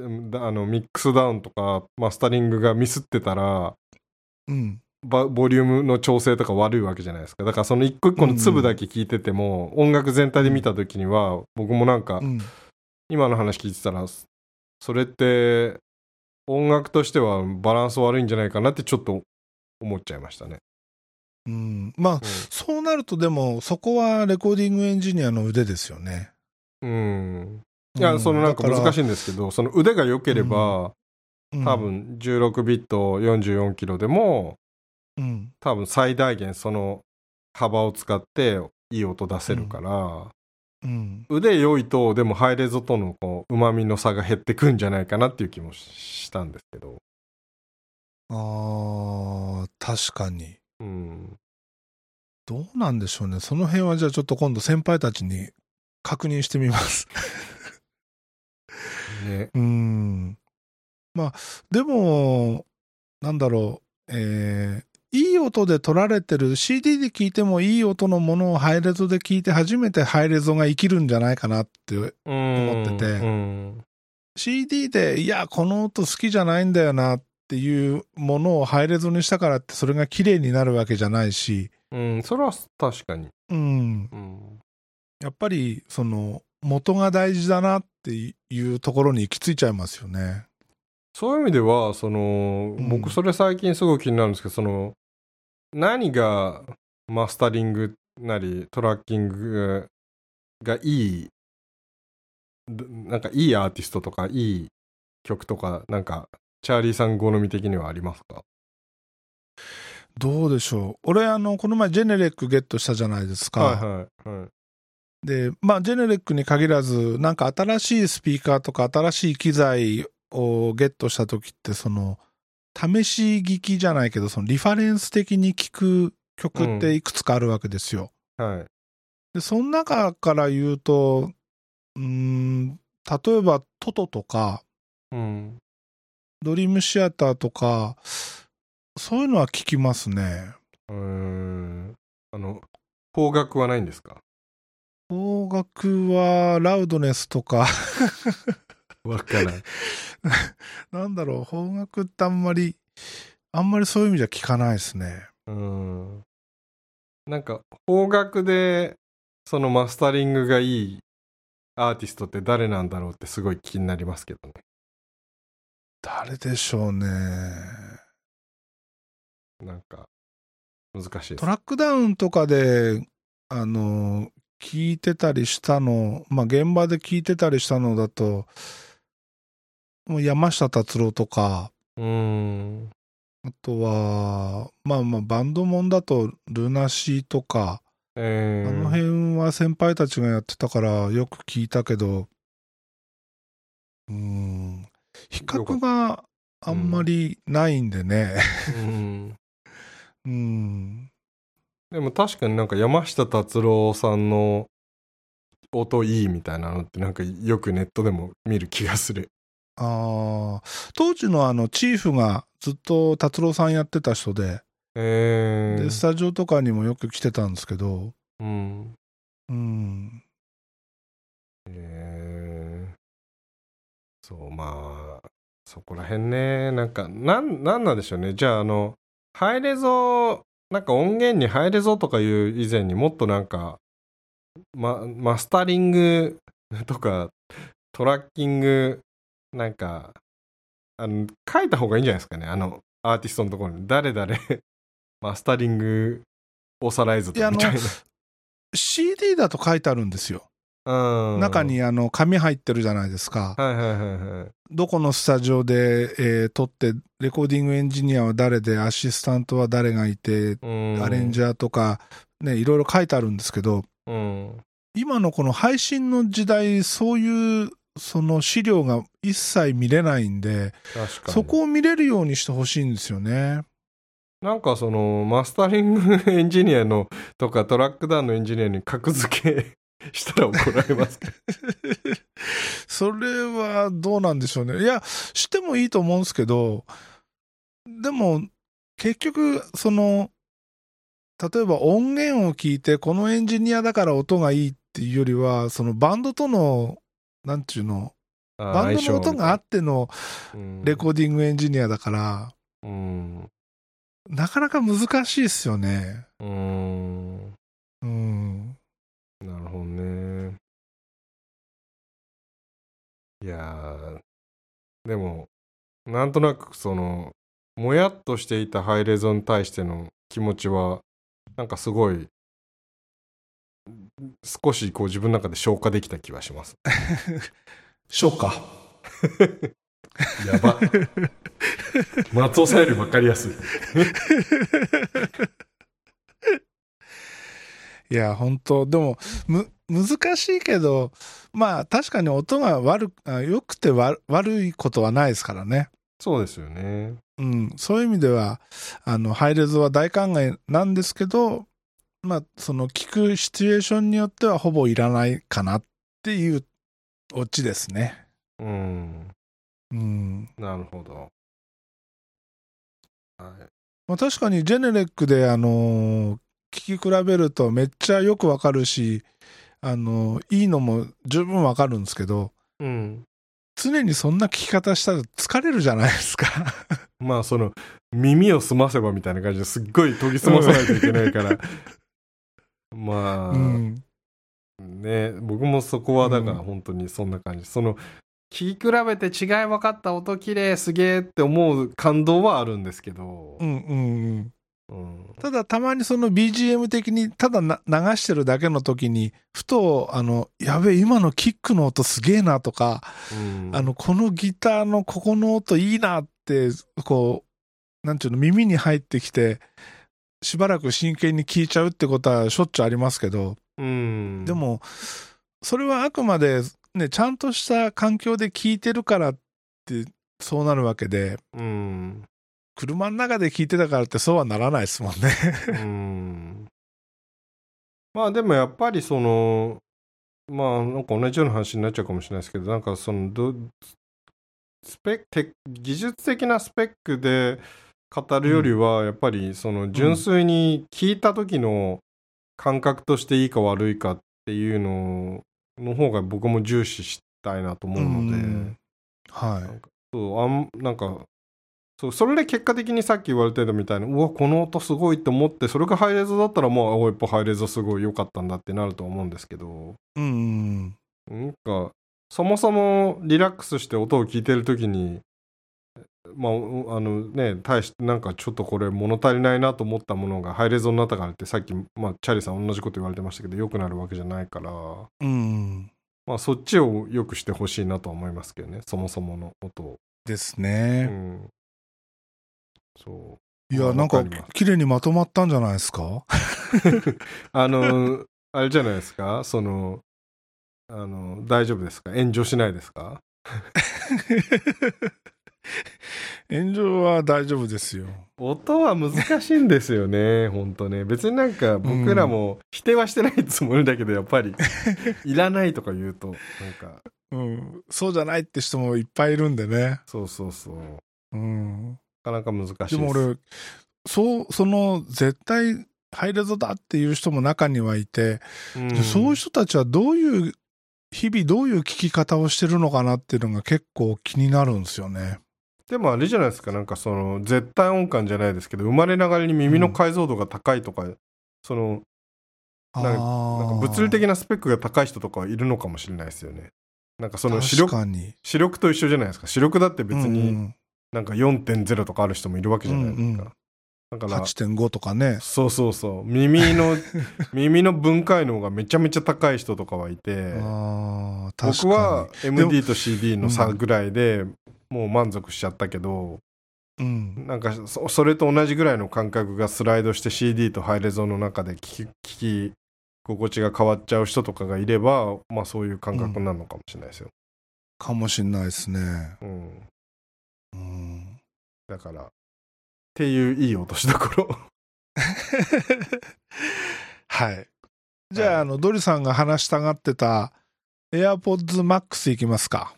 の、ミックスダウンとかマスタリングがミスってたら、うん。バボリュームの調整とか悪いわけじゃないですか。だからその一個一個の粒だけ聞いてても、音楽全体で見た時には、僕もなんかう、ん。今の話聞いてたら、それって、音楽としてはバランス悪いんじゃないかなってちょっと思っちゃいましたね。うん。まあ、そうなるとでも、そこはレコーディングエンジニアの腕ですよね。うん。いや、うんそのなんか難しい。いんですけど、その腕が良ければ、うん多。分16ビット44キロでも、うん。多分最大限その幅を使っていい音出せるから、うん。腕良いと、でもハイレゾとのこう旨味の差が減ってくんじゃないかなっていう気もしたんですけど。ああ、確かに。うん。どうなんでしょうね。その辺はじゃあちょっと今度先輩たちに確認してみます。(laughs) ね。うん。まあ、でも、なんだろう、えーいい音で撮られてる CD で聴いてもいい音のものをハイレゾで聴いて初めてハイレゾが生きるんじゃないかなって思思っててうん。CD でいやこの音好きじゃないんだよなっていうものをハイレゾにしたからってそれが綺麗になるわけじゃないし、うん、それは確かに。うん、うん。やっぱりその元が大事だなっていうところに行き着いちゃいますよね。そういう意味では、その、うん僕それ最近すごく気になるんですけど、その、何がマスタリングなりトラッキングがいい、どなんかいいアーティストとかいい曲とか、なんか、チャーリーさん好み的にはありますか？どうでしょう俺あのこの前ジェネレックゲットしたじゃないですか。はいはいはい。でまあジェネレックに限らずなんか新しいスピーカーとか新しい機材をゲットした時ってその試し聞きじゃないけどそのリファレンス的に聴く曲っていくつかあるわけですよ。はい。でその中から言うとうーん例えばトトとかうん。ドリームシアターとかそういうのは聞きますね。うーん。あの、方角はないんですか？方角はラウドネスとか (laughs) わからない。(laughs) なんだろう、方角ってあんまり、あんまりそういう意味じゃ聞かないですね。うん。なんか、方角で、そのマスタリングがいいアーティストって誰なんだろうってすごい気になりますけどね。誰でしょうね。なんか、難しいですト。ラックダウンとかで、あの、聞いてたりしたの、まあ、現場で聞いてたりしたのだと、もう山下達郎とか、うん。あとは、まあまあ、バンドもんだと、ルナシーとか、えー、あの辺は先輩たちがやってたからよく聞いたけど、うーん、比較があんまりないんでね。うん。うん。でも確かになんか山下達郎さんの音いいみたいなのってなんかよくネットでも見る気がする。ああ、当時のあの、チーフがずっと達郎さんやってた人で、えー、で、スタジオとかにもよく来てたんですけど、うん。うん。えー、そう、まあ、そこら辺ね、なんか、なん、なんなんでしょうね。じゃあ、あの、ハイレゾ、なんか音源にハイレゾとかいう以前にもっとなんか、ま、マスタリングとか、トラッキング、なんか、あの、書いた方がいいんじゃないですかね。あの、アーティストのところに、誰々、(laughs) マスタリング、オーサライズとかみたいな。CD だと書いてあるんですよ。うん中にあの、紙入ってるじゃないですか。はいはいはいはい。どこのスタジオで、えー撮って、レコーディングエンジニアは誰で、アシスタントは誰がいて、うんアレンジャーとか、ね、いろいろ書いてあるんですけど、うん。今のこの配信の時代、そういう、その資料が一切見れないんで。そこを見れるようにしてほしいんですよね。なんかその、マスタリングエンジニアの、とかトラックダウンのエンジニアに格付けしたら怒られますか (laughs) それはどうなんでしょうね。いや、してもいいと思うんですけど、でも、結局、その、例えば音源を聞いて、このエンジニアだから音がいいっていうよりは、そのバンドとの、なんていうの、あバンドの音があ、あってのレコーディングエンジニアだから、うん。なかなか難しいですよね。うん。うん。なるほどね。いやー、でも、なんとなくその、もやっとしていたハイレゾに対しての気持ちは、なんかすごい、少しこう自分の中で消化できた気はします。そうか。やば。松尾さんより分かりやすい。(laughs) いや、本当でも、む、難しいけど、まあ、確かに音が悪く、あ良くて悪悪いことはないですからね。そうですよね。うん、そういう意味では、あの、ハイレゾは大歓迎なんですけど、まあ、その、聞くシチュエーションによってはほぼいらないかなっていうオチですね。うん。うん。なるほど。はい。まあ、確かにジェネレックで、あのー聞き比べるとめっちゃよくわかるし、あのーいいのも十分わかるんですけど、うん。常にそんな聞き方したら疲れるじゃないですか。(laughs) まあその耳を澄ませばみたいな感じですっごい研ぎ澄まさないといけないから (laughs) まあ、うん。ね僕もそこはだからうん。本当にそんな感じ、その聞き比べて違い分かった音綺麗すげえって思う感動はあるんですけど。う、んうんうん。うん。ただたまにその BGM 的にただな流してるだけの時に、ふと、あの、やべえ、今のキックの音すげえなとか、うん。あの、このギターのここの音いいなって、こう、なんていうの、耳に入ってきて、しばらく真剣に聞いちゃうってことはしょっちゅうありますけど、うん。でも、それはあくまで、ね、ちゃんとした環境で聞いてるからって、そうなるわけで、うん。車の中で聞いてたからってそうはならないですもんね。うん。まあでもやっぱりそのまあなんか同じような話になっちゃうかもしれないですけどなんかそのどスペックテ技術的なスペックで語るよりはやっぱりその純粋に聞いた時の感覚としていいか悪いかっていうのの方が僕も重視したいなと思うので。うんはい。そうあんなんかそうそれで結果的にさっき言われてたみたいにうわこの音すごいって思ってそれがハイレゾだったらもうあやっぱハイレゾすごい良かったんだってなると思うんですけどうん。なんかそもそもリラックスして音を聞いてる時にまあうあのね対してなんかちょっとこれ物足りないなと思ったものがハイレゾになったからってさっき、まあ、チャーリーさん同じこと言われてましたけど良くなるわけじゃないからうん。まあそっちを良くしてほしいなとは思いますけどねそもそもの音を。ですうね。ん。そう。いや、まあなんか綺麗にまとまったんじゃないですか？(laughs) あの、あれじゃないですか、その、あの、大丈夫ですか？炎上しないですか？(laughs) 炎上は大丈夫ですよ。音は難しいんですよね、(laughs) 本当ね。別になんか僕らも否定はしてないつもりだけど、やっぱり、(laughs) いらないとか言うと、なんか、うん。そうじゃないって人もいっぱいいるんでね。そうそうそう。なうん。かなか難しいです。でも俺、そう、その、絶対、ハイレゾだっていう人も中にはいて、うん、でそういう人たちはどういう、日々どういう聞き方をしてるのかなっていうのが結構気になるんですよね。でもあれじゃないですか、なんかその、絶対音感じゃないですけど、生まれながらに耳の解像度が高いとか、その、なんか物理的なスペックが高い人とかはいるのかもしれないですよね。なんかその視力。視力と一緒じゃないですか。視力だって別うんうにん。なんか4.0とかある人もいるわけじゃないですか、うんうんだから8.5とかね。そうそうそう耳の (laughs) 耳の分解能がめちゃめちゃ高い人とかはいてああ、確か僕に。は MD と CD の差ぐらいでもう満足しちゃったけど、うん。なんかそそれと同じぐらいの感覚がスライドして CD とハイレゾの中で聞き聞き心地が変わっちゃう人とかがいればまあそういう感覚になるのかもしれないですよ、かもしんないですね。うん、うん。だからっていういい落としどころ (laughs) はい。じゃあ、はいあの、ドリさんが話したがってた AirPods Max いきますか。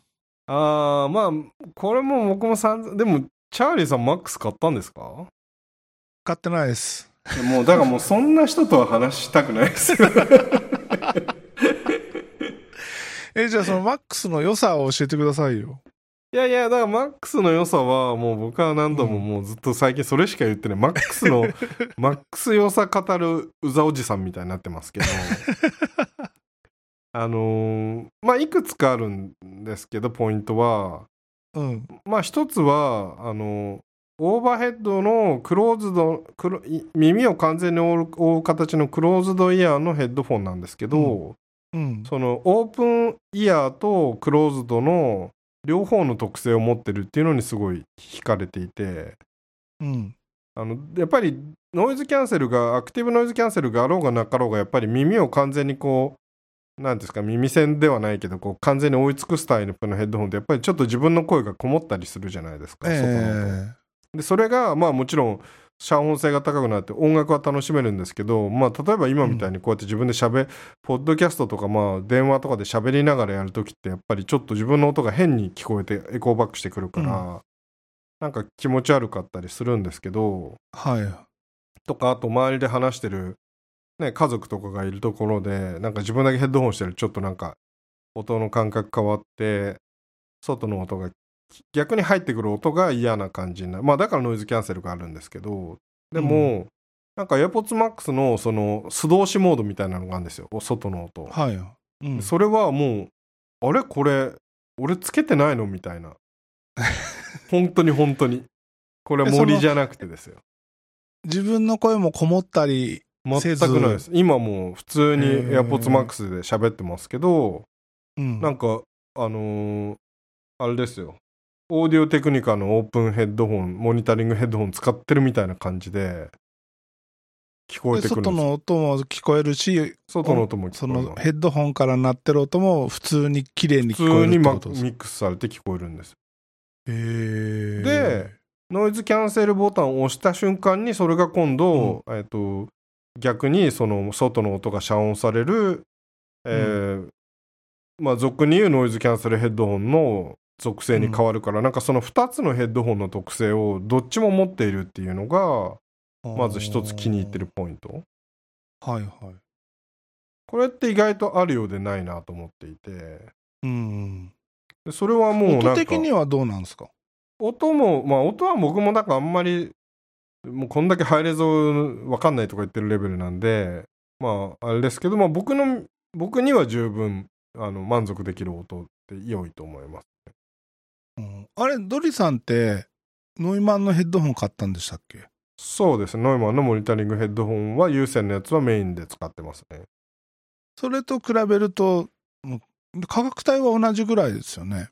ああまあこれも僕もさんでもチャーリーさんマックス買ったんですか？買ってないです。もうだからもうそんな人とは話したくないですよ (laughs) え、じゃあそのマックスの良さを教えてくださいよ。いやいや、だからマックスの良さは、もう僕は何度ももうずっと最近それしか言ってない。マックスの、(laughs) マックス良さ語るうざおじさんみたいになってますけど。(laughs) あのーまあ、いくつかあるんですけど、ポイントは。うん。まあ、一つは、あのオーバーヘッドのクローズド、クロい耳を完全に覆う形のクローズドイヤーのヘッドフォンなんですけど、うん。そのオープンイヤーとクローズドの両方の特性を持ってるっていうのにすごい惹かれていて。うん。あのやっぱりノイズキャンセルがアクティブノイズキャンセルがあろうがなかろうがやっぱり耳を完全にこうなんですか耳栓ではないけどこう完全に追い尽くすタイプのヘッドホンってやっぱりちょっと自分の声がこもったりするじゃないですか、えでそれがまあもちろん遮音性が高くなって音楽は楽しめるんですけど、まあ、例えば今みたいにこうやって自分で喋、ポッドキャストとかまあ電話とかで喋りながらやるときってやっぱりちょっと自分の音が変に聞こえてエコーバックしてくるから、なんか気持ち悪かったりするんですけどえはい。とかあと周りで話してる、ね、家族とかがいるところでなんか自分だけヘッドホンしてるちょっとなんか音の感覚変わって外の音が逆に入ってくる音が嫌な感じになる。まあだからノイズキャンセルがあるんですけど。でも、なんか AirPods Max のその素通しモードみたいなのがあるんですよ。外の音、はい。うん。それはもうあれ？これ俺つけてないの？みたいな。(laughs) 本当に本当に。これ森じゃなくてですよ。自分の声もこもったり、全せず？くないです。今もう普通に AirPods Max で喋ってますけど。うん。なんかあのーあれですよオーディオテクニカのオープンヘッドホンモニタリングヘッドホン使ってるみたいな感じで聞こえでてくる外の音も聞こえるし、外の音も聞そこえますのヘッドホンから鳴ってる音も普通に綺麗に聞こえるって普通にマことですか？ミックスされて聞こえるんですへえ。で、ノイズキャンセルボタンを押した瞬間にそれが今度、えっと逆にその外の音が遮音される、えーまあ俗に言うノイズキャンセルヘッドホンの属性に変わるから、なんかその2つのヘッドホンの特性をどっちも持っているっていうのがまず一つ気に入ってる。ポイントはいはい。これって意外とあるようでないなと思っていてうん。でそれはもうなんか音的にはどうなんですか？音もまあ音は僕もだからあんまりもうこんだけハイレゾわかんないとか言ってるレベルなんでまああれですけど、まあ、僕の僕には十分あの満足できる音って良いと思いますうん。あれ、ドリさんって、ノイマンのヘッドホン買ったんでしたっけ？そうです。ねノイマンのモニタリングヘッドホンは有線のやつはメインで使ってますね。それと比べると、価格帯は同じぐらいですよね。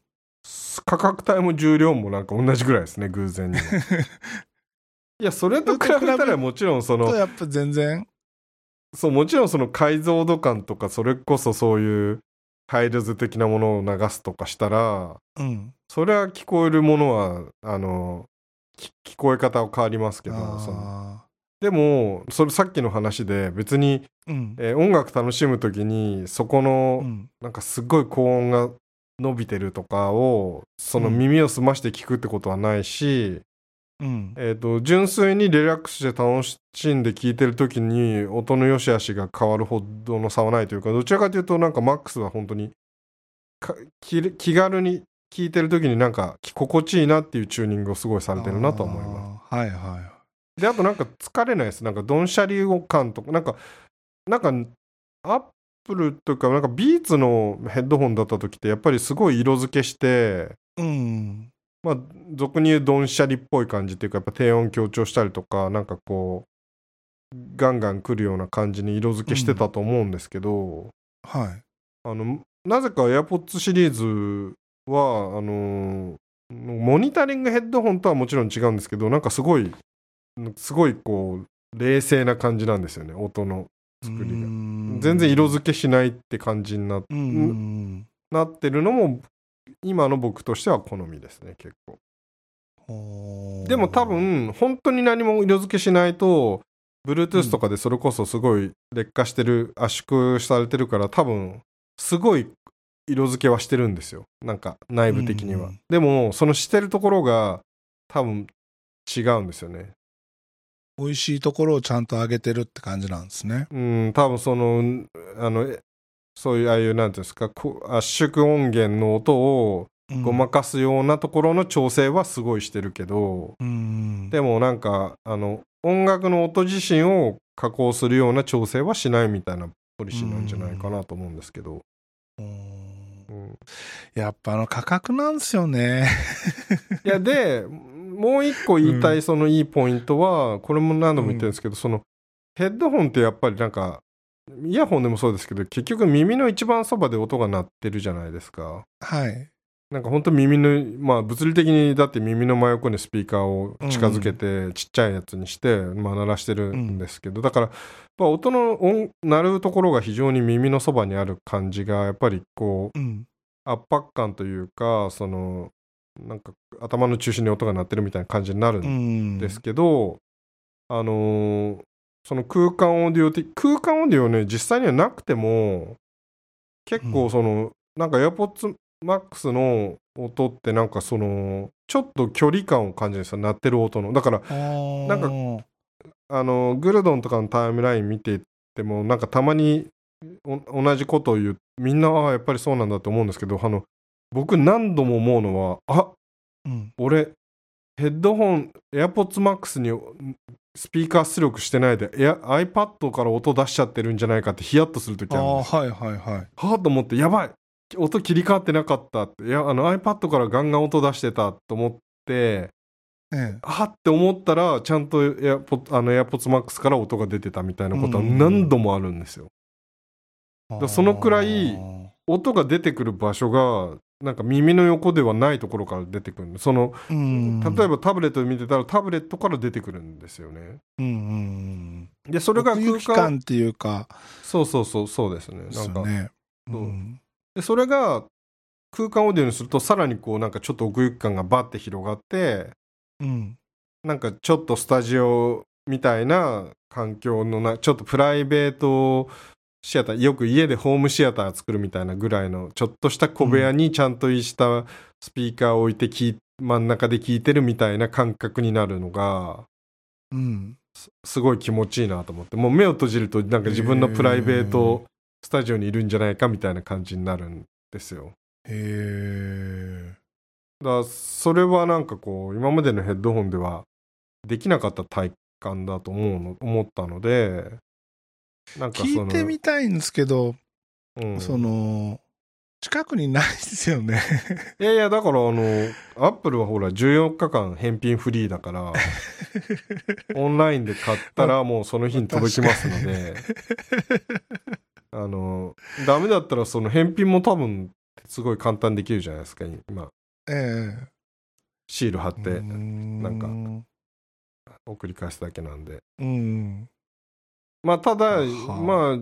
価格帯も重量もなんか同じぐらいですね偶然にも。(laughs) いやそれと比べたらもちろんそのとやっぱ全然、そうもちろんその解像度感とかそれこそそういうハイレゾ的なものを流すとかしたらうん。それは聞こえるものはあのき聞こえ方は変わりますけどそのあでもそれさっきの話で別に、ーうん。えー音楽楽しむ時にそこの、うん。なんかすごい高音が伸びてるとかをそのうん耳を澄まして聞くってことはないし、うん。えー、と純粋にリラックスして楽しんで聴いてる時に音の良し悪しが変わるほどの差はないというかどちらかというとなんかマックスは本当にか気気軽に聴いてる時になんか心地いいなっていうチューニングをすごいされてるなと思います。す。はいはであとなんか疲れないですなんかドンシャリ感とかなんかなんかアップルとかなんかビーツのヘッドホンだった時ってやっぱりすごい色付けしてい。うん。まあ、俗に言うドンシャリっぽい感じっていうかやっぱ低音強調したりとかなんかこうガンガン来るような感じに色付けしてたと思うんですけど、はい。あのなぜか AirPods シリーズはあのモニタリングヘッドホンとはもちろん違うんですけどなんかすごいすごいこう冷静な感じなんですよね音の作りが。が全然色付けしないって感じになうんうんなってるのも今の僕としては好みですね結構。うん。でも多分本当に何も色付けしないと Bluetooth とかでそれこそすごい劣化してる圧縮されてるから多分すごい色付けはしてるんですよなんか内部的には、うんでもそのしてるところが多分違うんですよね美味しいところをちゃんと上げてるって感じなんですね。うん多分そのあのえそういうああいうなんていうんですかこ圧縮音源の音をうん。ごまかすようなところの調整はすごいしてるけど、うん。でもなんかあの音楽の音自身を加工するような調整はしないみたいなポリシーなんじゃないかなと思うんですけど、やっぱあの価格なんですよね。いや (laughs) でもう一個言いたいそのいいポイントは、これも何度も言ってるんですけど、そのヘッドホンってやっぱりなんかイヤホンでもそうですけど結局耳の一番そばで音が鳴ってるじゃないですか。はい。なんか本当耳のまあ物理的にだって耳の真横にスピーカーを近づけてちっちゃいやつにして、まあ、鳴らしてるんですけど、だからやっぱ音の音鳴るところが非常に耳のそばにある感じがやっぱりこううん。圧迫感というかそのなんか頭の中心に音が鳴ってるみたいな感じになるうんん。ですけど、あのーその空間オーディオ的空間オーディオね実際にはなくても結構その、なんか AirPods Max の音ってなんかそのちょっと距離感を感じるんですよ鳴ってる音の。だからななんかあのグルドンとかのタイムライン見ててもなんかたまにお同じことを言うみんなああやっぱりそうなんだと思うんですけどあの僕何度も思うのはあうん。俺ヘッドホン AirPods Max にスピーカー出力してないで iPad から音出しちゃってるんじゃないかってヒヤッとするときああ、あるんですはいはいはい。はあと思ってやばい。音切り替わってなかったって。いやあの iPad からガンガン音出してたと思ってえあって思ったらちゃんとあの AirPods Max から音が出てたみたいなことはうん。何度もあるんですよ、え。らそのくらい音が出てくる場所がなんか耳の横ではないところから出てくるそのうん。例えばタブレットで見てたらタブレットから出てくるんですよねうんうん。でそれが空間感っていうか、そうそうそうそうですねでなんかね。うんでそれが空間オーディオにするとさらにこうなんかちょっと奥行き感がバッて広がってうん。なんかちょっとスタジオみたいな環境のなちょっとプライベートシアターよく家でホームシアター作るみたいなぐらいのちょっとした小部屋にちゃんとしたスピーカーを置いてきい真ん中で聞いてるみたいな感覚になるのがうん。すごい気持ちいいなと思ってもう目を閉じるとなんか自分のプライベートスタジオにいるんじゃないかみたいな感じになるんですよ。へえ。だからそれはなんかこう今までのヘッドホンではできなかった体感だと思うの思ったのでなんか聞いてみたいんですけど、うんその、近くにないですよね。(laughs) いやいやだからあのアップルはほら14日間返品フリーだから (laughs) オンラインで買ったらもうその日に届きますのであのダメだったらその返品も多分すごい簡単にできるじゃないですか今えシール貼っえ。てなんか送り返すだけなんでうん。まあただ、はあ。まあ、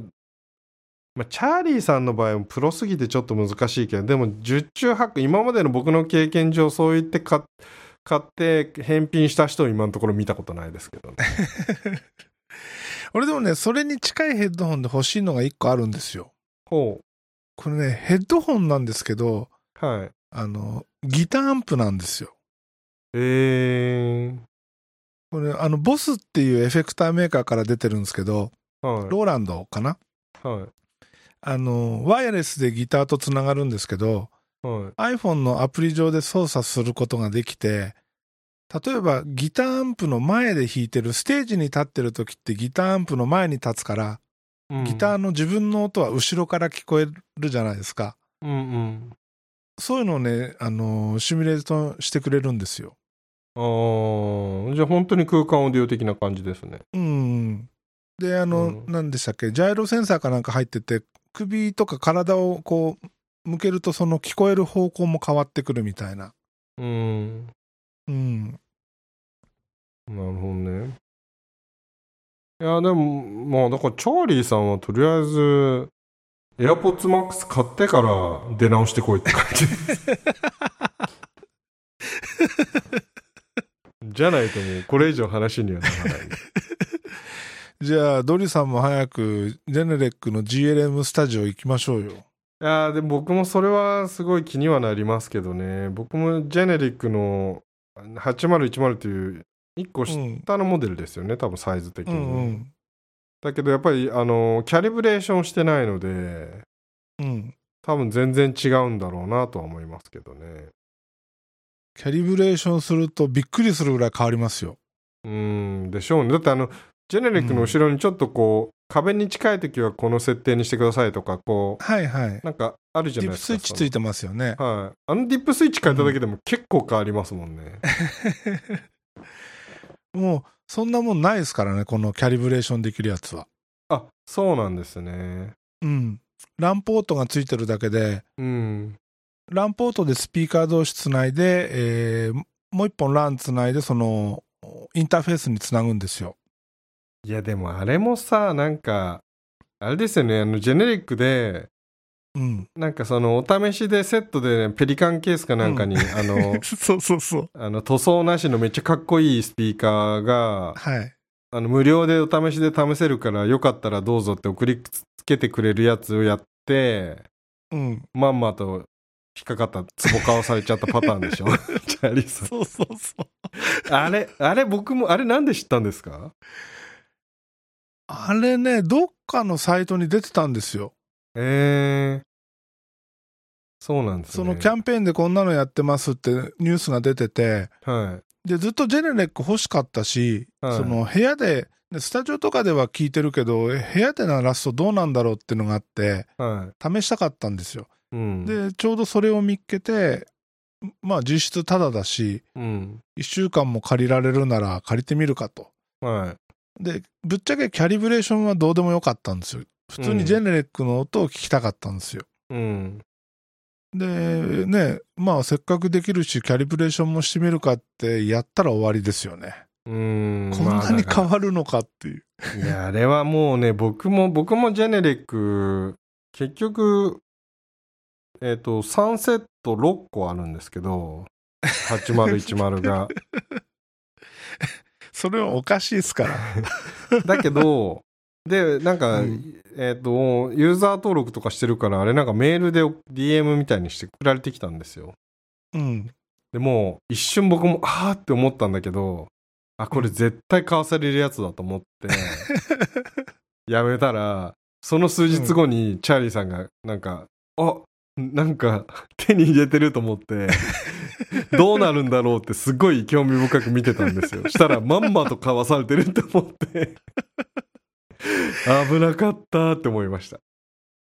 まあチャーリーさんの場合もプロすぎてちょっと難しいけどでも十中八九今までの僕の経験上そう言って買買って返品した人を今のところ見たことないですけどね。(laughs) 俺でもね、それに近いヘッドホンで欲しいのが一個あるんですよ。ほこれね、ヘッドホンなんですけど、うはい。あの、ギターアンプなんですよ。えこれ、あの、ボスっていうエフェクターメーカーから出てるんですけど、ー、はい。ローランドかな？はい。あの、ワイヤレスでギターとつながるんですけど、はい。iPhone のアプリ上で操作することができて、例えばギターアンプの前で弾いてる、ステージに立ってる時ってギターアンプの前に立つから、うん。ギターの自分の音は後ろから聞こえるじゃないですか。うんうん。そういうのをね、あのシミュレートしてくれるんですよ。あーじゃあ本当に空間オーディオ的な感じですねうん。で、あの、うん何でしたっけ、ジャイロセンサーかなんか入ってて、首とか体をこう、向けるとその聞こえる方向も変わってくるみたいな。うんうん。なるほどね。いや、でも、まあ、だから、チャーリーさんはとりあえず、AirPods Max 買ってから出直してこいって感じ。(laughs) じゃないともう、これ以上話にはならない。(laughs) じゃあ、ドリさんも早く、ジェネレックの GLM スタジオ行きましょうよ。いやーでも僕もそれはすごい気にはなりますけどね。僕もジェネリックの8010という1個うん。下のモデルですよね、多分サイズ的うに。んうん。だけどやっぱりあのキャリブレーションしてないのでうん。多分全然違うんだろうなとは思いますけどね。キャリブレーションするとびっくりするぐらい変わりますよ。うん、でしょうね。だってあの、ジェネリックの後ろにちょっとこう、壁に近い時はこの設定にしてくださいとか、こはいはい。う、なんかあるじディップゃないですか。スイッチついてますよね。はい。あのディップスイッチ変えただけでも結構変わりますもんね。(laughs) もう、そんなもんないですからね、このキャリブレーションできるやつは。あ、そうなんですね。うん。ランポートがついてるだけで、うん。ランポートでスピーカー同士つないで、えーもう一本ランつないで、その、インターフェースにつなぐんですよ。いや、でもあれもさ、なんか、あれですよね、あの、ジェネリックで、うん。なんかその、お試しでセットで、ね、ペリカンケースかなんかに、あの、(laughs) そうそうそう。あの塗装なしのめっちゃかっこいいスピーカーが、はい。あの無料でお試しで試せるからよかったらどうぞって送りつけてくれるやつをやって、うん。まんまと引っかかった、ツボ買わされちゃったパターンでしょ (laughs) チャーリーさん。そうそうそう。あれ、あれ僕も、あれなんで知ったんですか？あれね、どっかのサイトに出てたんですよ。えー。そうなんですね。そのキャンペーンでこんなのやってますってニュースが出てて、はい。で、ずっとジェネレック欲しかったし、はいその部屋で、でスタジオとかでは聞いてるけど、え部屋で鳴らすとどうなんだろうっていうのがあって、は試したかったんですよ。い。うん。で、ちょうどそれを見っけて、まあ実質タダだし、うん。1週間も借りられるなら借りてみるかと。はい。で、ぶっちゃけキャリブレーションはどうでもよかったんですよ。普通にジェネレックの音を聞きたかったんですよ。うん。で、ね、まあせっかくできるし、キャリブレーションもしてみるかってやったら終わりですよね。うん。こんなにまあ変わるのかっていう。いや、あれはもうね、僕も、僕もジェネレック、結局、えっ、と、3セット6個あるんですけど、8010が。(laughs) それはおかしいですから。(laughs) だけど、で、なんか、うんえっ、と、ユーザー登録とかしてるから、あれなんかメールで DM みたいにして送られてきたんですよ。うん。でもう、一瞬僕も、あーって思ったんだけど、あ、これ絶対買わされるやつだと思って、(laughs) やめたら、その数日後にチャーリーさんが、なんか、あ、なんか手に入れてると思って、どうなるんだろうってすごい興味深く見てたんですよ。したらまんまと買わされてるって思って、危なかったって思いました。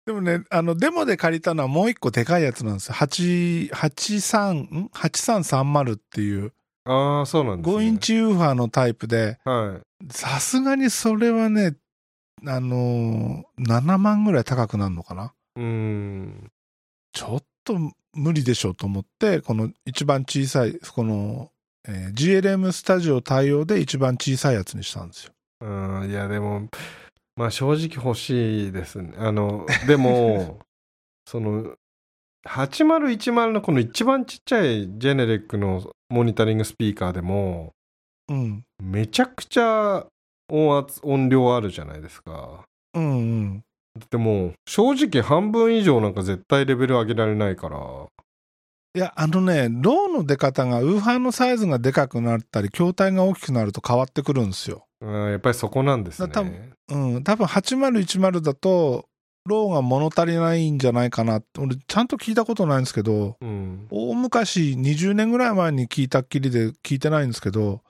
でもね、あの、デモで借りたのはもう一個でかいやつなんですよ。8、83、ん ?8330 っていうああ、そうなんですね。5インチウーファーのタイプで、はい。さすがにそれはね、あのー7万ぐらい高くなるのかな？うーん。ちょっと無理でしょうと思って、この一番小さい、この、えー GLM スタジオ対応で一番小さいやつにしたんですよ。うん、いや、でも、まあ正直欲しいですね。あの、(laughs) でも、その、8010のこの一番ちっちゃいジェネレックのモニタリングスピーカーでも、うん。めちゃくちゃ音圧、音量あるじゃないですか。うんうん。だってもう、正直半分以上なんか絶対レベル上げられないから。いや、あのね、ローの出方が、ウーファーのサイズがでかくなったり、筐体が大きくなると変わってくるんですよ。うん、やっぱりそこなんですね。だ多うん。多分8010だと、ローが物足りないんじゃないかなって。俺、ちゃんと聞いたことないんですけど、うん。大昔、20年ぐらい前に聞いたっきりで聞いてないんですけど、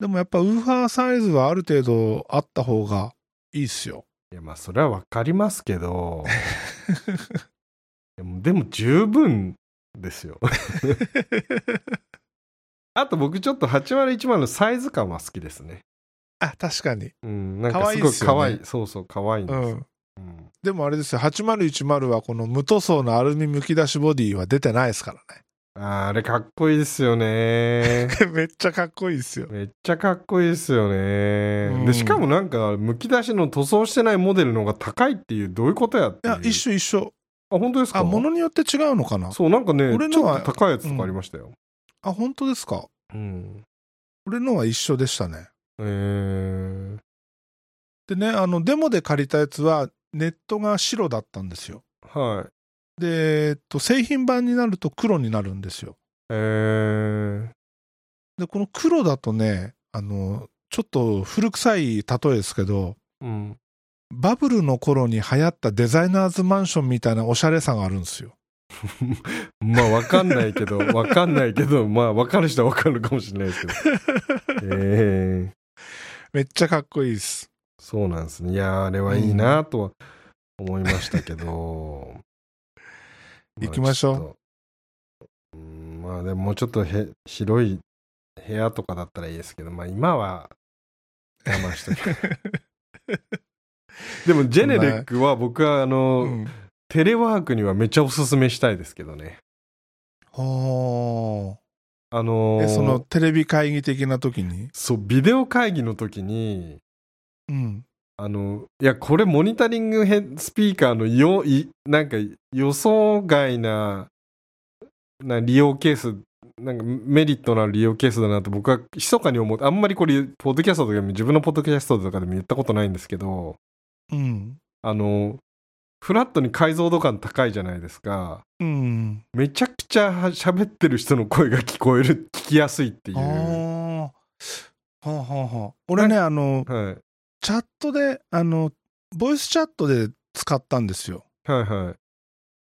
でもやっぱウーファーサイズはある程度あった方がいいっすよ。いや、まあそれはわかりますけど、(laughs) でもでも十分ですよ。(laughs) あと僕ちょっと8010のサイズ感は好きですね。あ、確かに。うん、なんかすごい可愛いね。そうそう、可愛いんです。うん。うんでもあれですよ、8010はこの無塗装のアルミむき出しボディは出てないですからあーあれかっこいいですよね。ね。(laughs) めっちゃかっこいいですよ。めっちゃかっこいいですよね。うんで、しかもなんか、むき出しの塗装してないモデルの方が高いっていう、どういうことやっていや、一緒一緒。あ、本当ですか？あ、ものによって違うのかな？そう、なんかね、俺のはっと高いやつとかありましたよ。あ、本当ですか？うん。俺のは一緒でしたね。えー、でね、あの、デモで借りたやつは、ネットが白だったんですよ。はい。で、えっと、製品版になると黒になるんですよ。えー、で、この黒だとね、あの、ちょっと古臭い例えですけど、うん。バブルの頃に流行ったデザイナーズマンションみたいなおしゃれさがあるんですよ。(laughs) まあわかんないけど、(laughs) わかんないけど、まあわかる人はわかるかもしれないですけど。(laughs) ええめっちゃかっこいいです。そうなんですね。いやーあれはいいなとは思いましたけど。行きましょうまあでももうちょっとへ広い部屋とかだったらいいですけど、まあ今は我慢しとけ。(laughs) でもジェネレックは僕はあの、うん。テレワークにはめっちゃおすすめしたいですけどね。ほあのーそのテレビ会議的な時に？そう、ビデオ会議の時に、うん。あの、いや、これモニタリングヘッスピーカーのよ、い、なんか予想外な、な利用ケース、なんかメリットのある利用ケースだなと僕は密かに思う。あんまりこれ、ポッドキャストとかでも自分のポッドキャストとかでも言ったことないんですけど、うん。あの、フラットに解像度感高いじゃないですか。うん。めちゃくちゃは喋ってる人の声が聞こえる、聞きやすいっていう。はあはあはあ。俺ね、あの、はい。チャットで、あの、ボイスチャットで使ったんですよ。はいはい。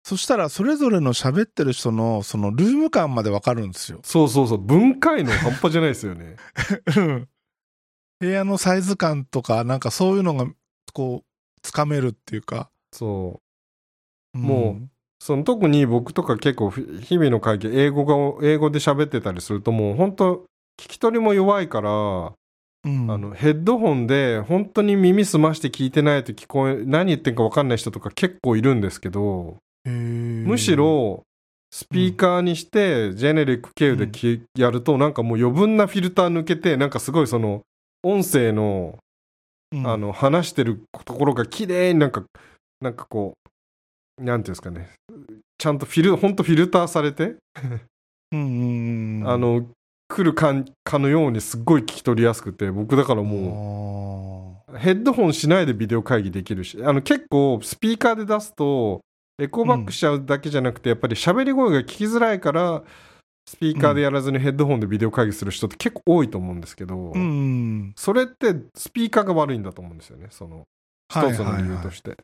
そしたら、それぞれの喋ってる人の、その、ルーム感までわかるんですよ。そうそうそう。分解の半端じゃないですよね。(laughs) うん部屋のサイズ感とか、なんかそういうのが、こう、つかめるっていうか。そう。んもその特に僕とか結構ふ日々の会議英語が英語で喋ってたりするともう本当聞き取りも弱いから、うん、あのヘッドホンで本当に耳澄まして聞いてないと聞こえ何言ってんか分かんない人とか結構いるんですけどむむし、ろスピーカーにしてジェネリック経由でき、やるとなんかもう余分なフィルター抜けてなんかすごいその音声のうん。あ、の話してるところが綺麗になんかなんかこうなんていうんですかね。ちゃんとフィルほんとフィルターされて、うんうんうん、あの来るかかのようにすっごい聞き取りやすくて僕だからももうヘッドホンしないでビデオ会議できるしあの結構スピーカーで出すとエコーバックしちゃうだけじゃなくて、やっぱり喋り声が聞きづらいからスピーカーでやらずにヘッドホンでビデオ会議する人って結構多いと思うんですけど、それってスピーカーが悪いんだと思うんですよねその一つの理由として。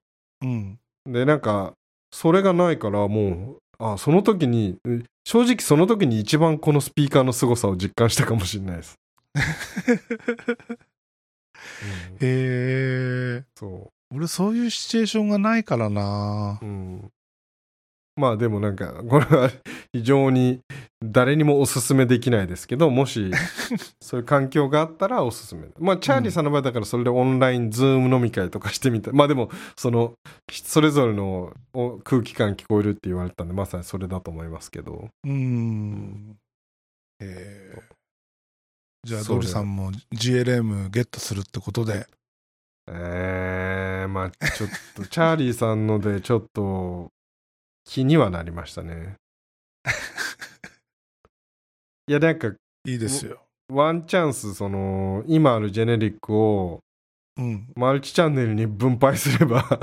うん、でなんかそれがないからもうあその時にえ正直その時に一番このスピーカーの凄さを実感したかもしれないです、(laughs) うん。へえそ俺そういうシチュエーションがないからな。う、うん、まあでもなんかこれは非常に誰にもおすすめできないですけどもし (laughs) そういう環境があったらおすすめ。まあチャーリーさんの場合だからそれでオンラインズーム飲み会とかしてみたまあでもそのそれぞれのお空気感聞こえるって言われたんでまさにそれだと思いますけど。うん。へえじゃあドリさんも GLM ゲットするってことで。えー、まあちょっとチャーリーさんのでちょっと気にはなりましたね。(laughs) いやなんかいいですよ。ワンチャンスその今あるジェネリックをうん。マルチチャンネルに分配すれば。(laughs)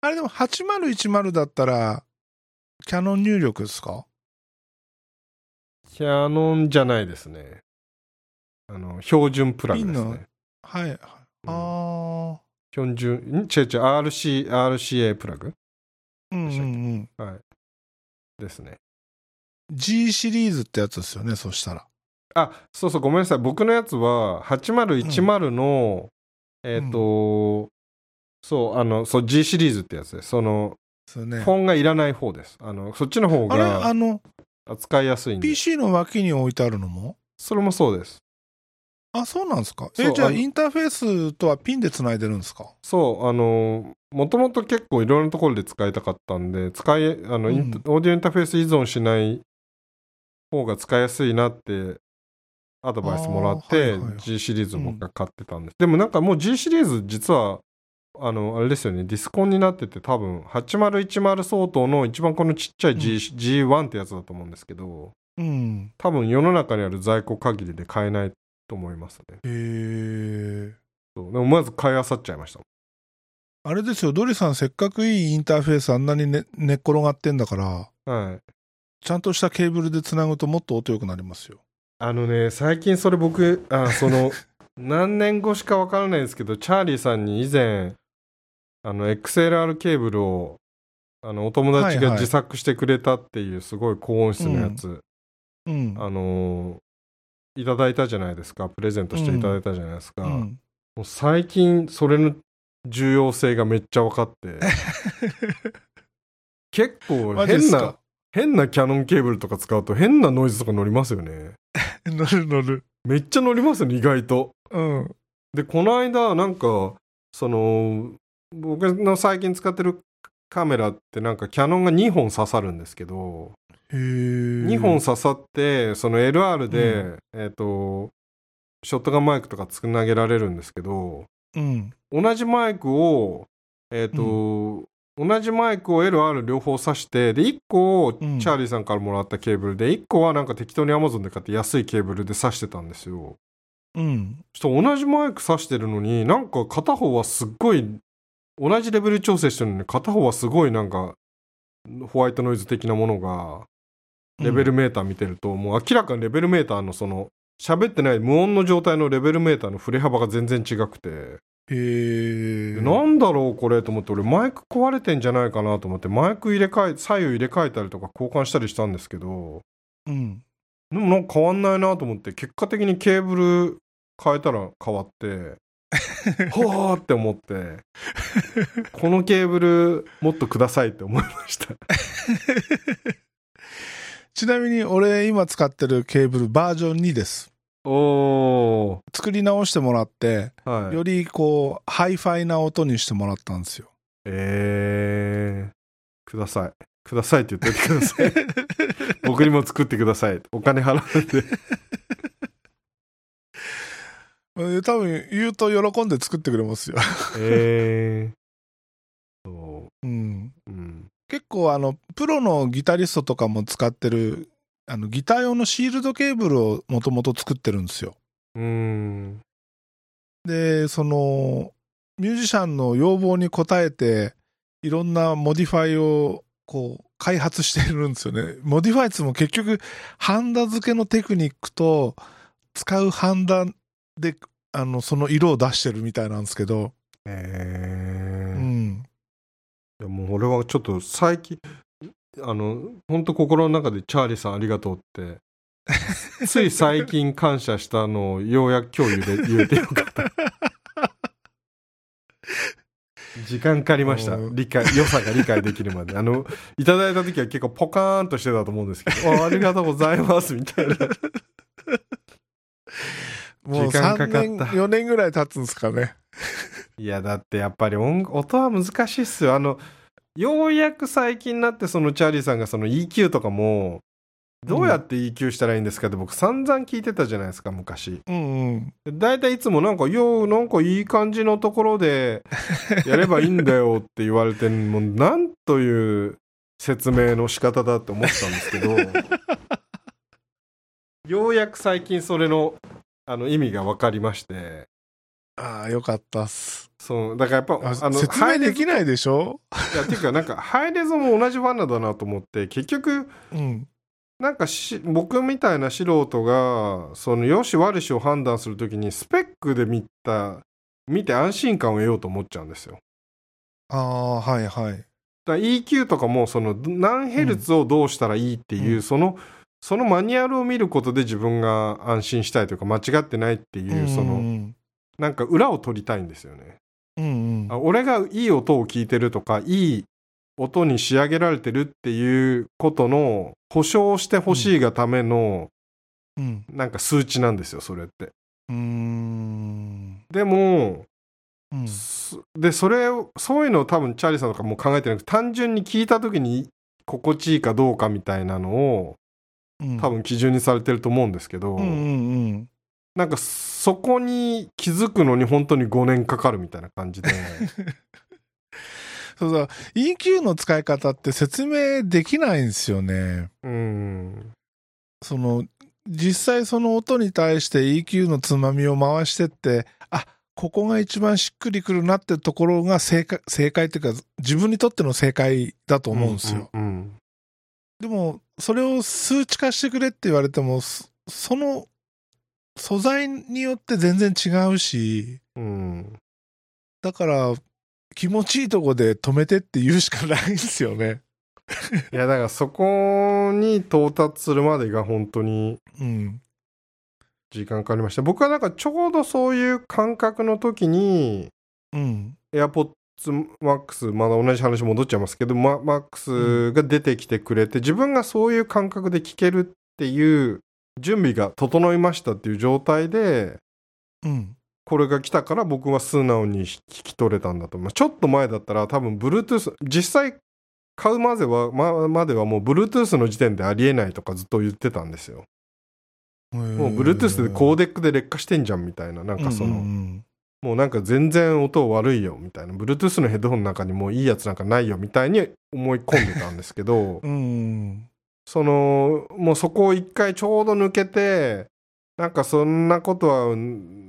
あれでも8010だったらキャノン入力ですか？キャノンじゃないですね。あの標準プラグですね。はいうん。あ標準ん？違う違う RC RCA プラグ？あうんうんうん。はい。ですね。G シリーズってやつですよねそしたら。あそうそうごめんなさい。僕のやつは8010の、えっ、と、そうあのそう G シリーズってやつです。そのそうね。フォンがいらない方です。あのそっちの方あれがあの扱いやすいんで。PC の脇に置いてあるのも？それもそうですあそうなんですか？えじゃあインターフェースとはピンでつないでるんですか？そうあのもともと結構いろんなところで使いたかったんで使いあの、うん。オーディオインターフェース依存しない方が使いやすいなってアドバイスもらって、G シリーズ僕が買ってたんです、でもなんかもう G シリーズ実はあのあれですよね。ディスコンになってて多分8010相当の一番このちっちゃい G、G1 ってやつだと思うんですけどうん。多分世の中にある在庫限りで買えないと思いますね。へえそう。でもまず買いあさっちゃいました。あれですよドリさんせっかくいいインターフェースあんなに、ね、寝っ転がってんだからはい。ちゃんとしたケーブルでつなぐともっと音良くなりますよ。あのね、最近それ僕、あその、(laughs) 何年越しかわからないですけど、チャーリーさんに以前、あの、XLR ケーブルを、あの、お友達が自作してくれたっていう、すごい高音質のやつ、うん。あのーいただいたじゃないですか。プレゼントしていただいたじゃないですか。もうん。う最近、それの重要性がめっちゃ分かって、(laughs) 結構変な変なキャノンケーブルとか使うと変なノイズとか乗りますよね。(laughs) 乗る乗る。めっちゃ乗りますよね、意外と。うん。で、この間、なんか、その、僕の最近使ってるカメラってなんかキャノンが2本刺さるんですけど、2本刺さって、その LR で、えっ、と、ショットガンマイクとかつなげられるんですけど、うん。同じマイクを、えっ、と、同じマイクを LR 両方挿して、で、1個をチんャーリーさんからもらったケーブルで、1個はなんか適当に Amazon で買って安いケーブルで挿してたんですよ。うん。ちょっと同じマイク挿してるのに、なんか片方はすっごい、同じレベル調整してるのに、片方はすごいなんか、ホワイトノイズ的なものが、レベルメーター見てると、もう明らかにレベルメーターのその、喋ってない無音の状態のレベルメーターの振れ幅が全然違くて、へえ。なんだろうこれと思って、俺マイク壊れてんじゃないかなと思って、マイク入れ替え、左右入れ替えたりとか交換したりしたんですけど、うん。でもなんか変わんないなと思って、結果的にケーブル変えたら変わって、(laughs) はーって思って、このケーブルもっとくださいって思いました。(laughs) ちなみに俺今使ってるケーブルバージョン2です。おー、作り直してもらって、はい。よりこう、ハイファイな音にしてもらったんですよ。えー、ください。くださいって言っといてください。(laughs) 僕にも作ってください。お金払うんで。え多分言うと喜んで作ってくれますよ。えー、そうん。う。うん。結構あの、プロのギタリストとかも使ってる、あの、ギター用のシールドケーブルをもともと作ってるんですよ。うーん。で、その、ミュージシャンの要望に応えて、いろんなモディファイを、こう、開発してるんですよね。モディファイツも結局、ハンダ付けのテクニックと、使うハンダで、あの、その色を出してるみたいなんですけど、えー。やもう俺はちょっと最近、あの、本当心の中でチャーリーさんありがとうって、(laughs) つい最近感謝したのをようやく共有で言えてよかった。(laughs) 時間かかりましたう。ん理解、良さが理解できるまで。あの、いただいた時は結構ポカーンとしてたと思うんですけど、(laughs) あありがとうございます、みたいな。もう時間かか3った年、4年ぐらい経つんですかね。いや、だってやっぱり音音は難しいっすよ。あの、ようやく最近になってそのチャーリーさんがその EQ とかも、どうやって EQ したらいいんですかって僕散々聞いてたじゃないですか、昔。うんうん。で大体いつもなんか、よう、なんかいい感じのところで (laughs) やればいいんだよって言われて、もうなんという説明の仕方だって思ってたんですけど、(laughs) ようやく最近それのあの意味が分かりまして、ああ、よかったっす。そう、だからやっぱ、あ説明できないでしょ？いや、ていうか、なんか、ハイレゾも同じ罠だなと思って、結局、うん。なんかし、僕みたいな素人が、その、よし悪しを判断するときに、スペックで見た、見て安心感を得ようと思っちゃうんですよ。ああ、はいはい。だから EQ とかも、その、何ヘルツをどうしたらいいっていう、うんその、そのマニュアルを見ることで自分が安心したいというか、間違ってないっていう、その、うんなんか裏を取りたいんですよね。うんうん。あ俺がいい音を聞いてるとかいい音に仕上げられてるっていうことの保証をしてほしいがための、うん。なんか数値なんですよそれって。うーん。でも、うん。すでそれをそういうのを多分チャーリーさんとかも考えてなくて単純に聞いた時に心地いいかどうかみたいなのをうん。多分基準にされてると思うんですけど、うんうんうんなんかそこに気づくのに本当に5年かかるみたいな感じで。(laughs) そうそう。EQ の使い方って説明できないんですよね。うん。その実際その音に対して EQ のつまみを回してってあここが一番しっくりくるなってところが正解正解っていうか自分にとっての正解だと思うんですよ、うんうん。でもそれを数値化してくれって言われてもそその素材によって全然違うし、うん。だから、気持ちいいとこで止めてって言うしかないんですよね。いや、だからそこに到達するまでが本当にうん。時間かかりました。僕はなんかちょうどそういう感覚の時に、うん。AirPods Max、まだ同じ話戻っちゃいますけど、マ Max が出てきてくれて、自分がそういう感覚で聞けるっていう準備が整いましたっていう状態で、うん。これが来たから僕は素直に聞き取れたんだと思います。ちょっと前だったら多分 Bluetooth、実際買うまでは、ま、まではもう Bluetooth の時点でありえないとかずっと言ってたんですよ。ももう Bluetooth でコーデックで劣化してんじゃんみたいな、なんかその、うんもうなんか全然音悪いよみたいな、Bluetooth のヘッドホンの中にもういいやつなんかないよみたいに思い込んでたんですけど (laughs) う、ん。うん。その、もうそこを一回ちょうど抜けて、なんかそんなことは、うん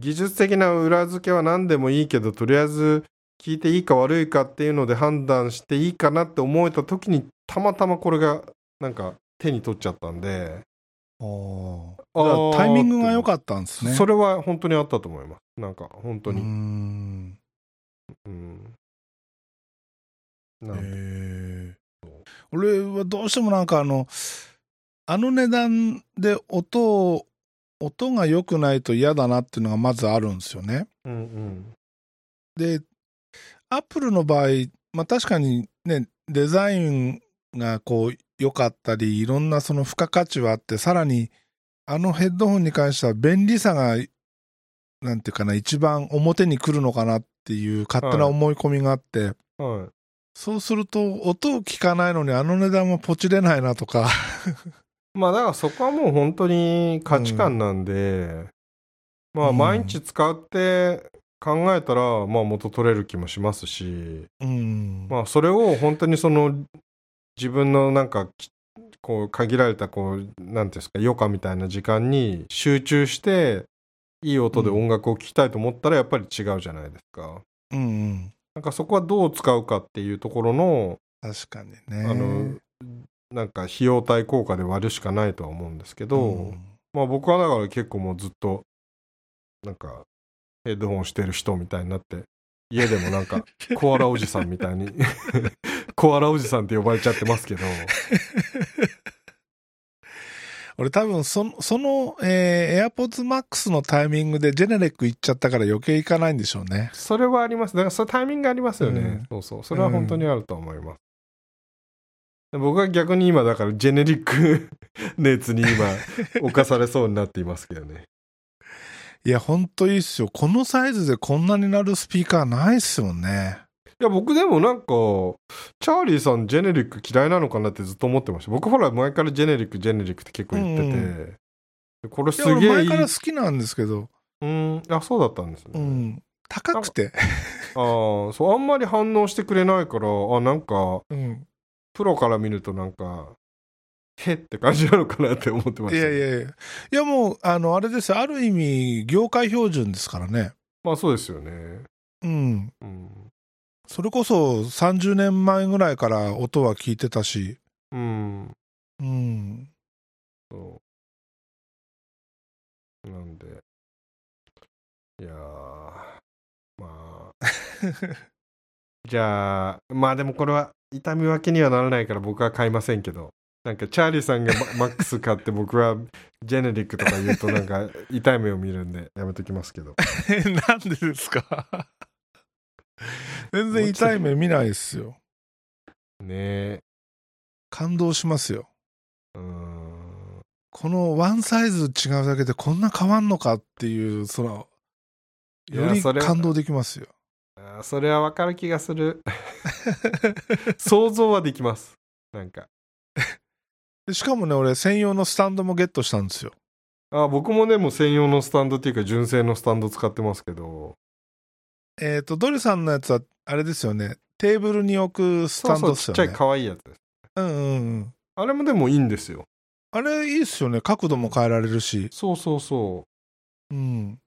技術的な裏付けは何でもいいけど、とりあえず聞いていいか悪いかっていうので判断していいかなって思えた時に、たまたまこれがなんか手に取っちゃったんで、あーあタイミングが良かったんですね。それは本当にあったと思います。なんか本当うに。ん。うんなんえ俺はどうしてもなんかあの、あの値段で音を、音が良くないと嫌だなっていうのがまずあるんですよね。うんうんで、アップルの場合、まあ確かにね、デザインがこう良かったり、いろんなその付加価値はあって、さらにあのヘッドホンに関しては便利さが、なんていうかな、一番表に来るのかなっていう勝手な思い込みがあって、はい。そうすると音を聞かないのにあの値段はポチれないなとか、(laughs) まあだからそこはもう本当に価値観なんで、まあうん毎日使って考えたら、まあ元取れる気もしますし、うん。まあそれを本当にその自分のなんかきこう限られたこう、なんていうんですか、余暇みたいな時間に集中して、いい音で音楽を聴きたいと思ったらやっぱり違うじゃないですか。うんうん。なんかそこはどう使うかっていうところの、確かにね。あの、なんか費用対効果で割るしかないとは思うんですけど、うんまあ僕はだから結構もうずっと、なんか、ヘッドホンしてる人みたいになって、家でもなんか、(laughs) コアラおじさんみたいに、(laughs) コアラおじさんって呼ばれちゃってますけど、俺多分その、その、えー、AirPods Max のタイミングでジェネレック行っちゃったから余計行かないんでしょうね。それはあります。だからそのタイミングありますよね。うんそうそう。それは本当にあると思います。で僕は逆に今だからジェネリック熱に今 (laughs) 侵されそうになっていますけどね。いや、ほんといいっすよ。このサイズでこんなになるスピーカーないっすよね。いや、僕でもなんか、チャーリーさんジェネリック嫌いなのかなってずっと思ってました。僕ほら前からジェネリック、ジェネリックって結構言ってて、うんでこれすげえいい。前から好きなんですけど、うん、あ、そうだったんですね。うん。高くて。ああ、そう、あんまり反応してくれないから、あ、なんか、うん。プロから見るとなんか、へって感じなのかなって思ってまいした、やいやいや。いやもう、あの、あれですよ。ある意味、業界標準ですからね。まあそうですよね。うん。うん。それこそ30年前ぐらいから音は聞いてたし、うん。うん。そう。なんで、いやー、まあ、(laughs) じゃあ、まあでもこれは痛み分けにはならないから僕は買いませんけど、なんかチャーリーさんがママックス買って僕はジェネリックとか言うとなんか痛い目を見るんでやめときますけど。(laughs) なんでですか？(laughs) 全然痛い目見ないですよ。ねえ。感動しますよ。うーん。このワンサイズ違うだけでこんな変わんのかっていう、その、より感動できますよ。それはわかる気がする。(laughs) 想像はできます。なんか。(laughs) でしかもね、俺専用のスタンドもゲットしたんですよ。あ僕もね、もう専用のスタンドっていうか純正のスタンド使ってますけど、えっ、と、ドリさんのやつは、あれですよね。テーブルに置くスタンそうそう、ドですよね。ちっちゃい可愛いやつです。うんうんうん。あれもでもいいんですよ。あれいいっすよね。角度も変えられるし。そうそうそうん。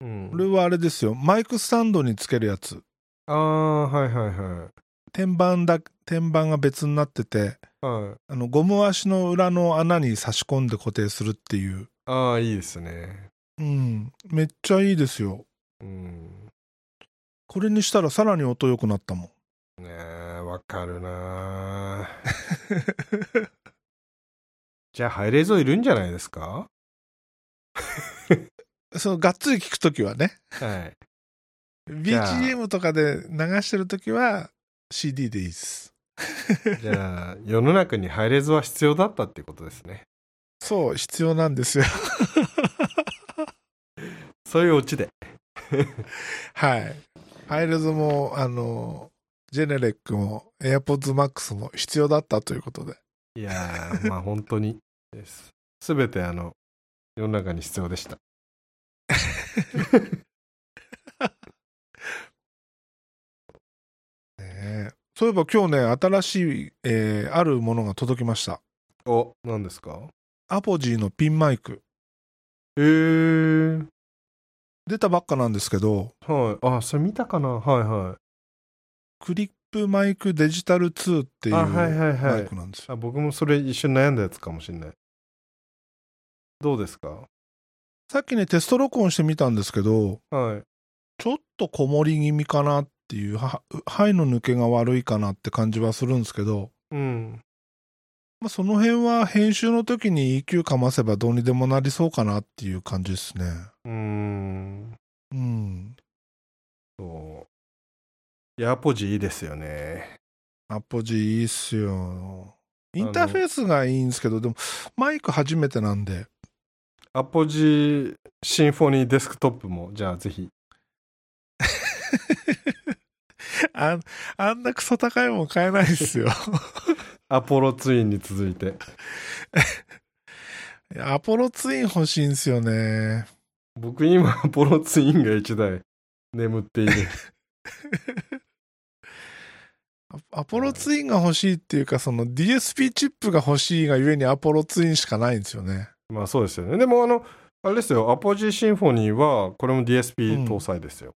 う。うん、これはあれですよ。マイクスタンドにつけるやつ。ああ、はいはいは天板だ、天板が別になってて、い。はい。あの、ゴム足の裏の穴に差し込んで固定するっていう。ああ、いいですね。うん。めっちゃいいですよ。うん。これにしたらさらに音良くなったもん。ねえ、わかるな (laughs) じゃあ、ハイレゾいるんじゃないですか？(laughs) そのがっつり聞くときはね。はい。(laughs) BGM とかで流してるときは CD でいいです。じゃあ、世の中にハイレゾは必要だったっていうことですね。そう、必要なんですよ。そういうオチで。はい。ハイレズも、あの、ジェネレックも AirPods Max も必要だったということで。いやー、まあ本当にです。すべてあの、世の中に必要でした。(laughs) ねえそういえば今日ね、新しい、えーあるものが届きました。お、何ですか？アポジーのピンマイク。えー、出たばっかなんですけど、はい。あ、それ見たかな？はいはい。クリップマイクデジタル2っていうマイクなんですよ。あ僕もそれ一緒に悩んだやつかもしれない。どうですか？さっきね、テスト録音してみたんですけど、はい。ちょっとこもり気味かなっていう、は肺の抜けが悪いかなって感じはするんですけど、うん。まあ、その辺は編集の時に EQ かませばどうにでもなりそうかなっていう感じですね。うーん。うん。そう。いや、アポジいいですよね。アポジいいっすよ。インターフェースがいいんですけど、でもマイク初めてなんで、アポジシンフォニーデスクトップも、じゃあぜひ。(laughs) ああんなクソ高いもん買えないですよ。アポロツインに続いて。(laughs) アポロツイン欲しいんですよね。僕今、アポロツインが1台眠っている。(laughs) アアポロツインが欲しいっていうか、その DSP チップが欲しいがゆえにアポロツインしかないんですよね。まあそうですよね。でもあの、あれですよ、アポジシンフォニーは、これも DSP 搭載ですよ。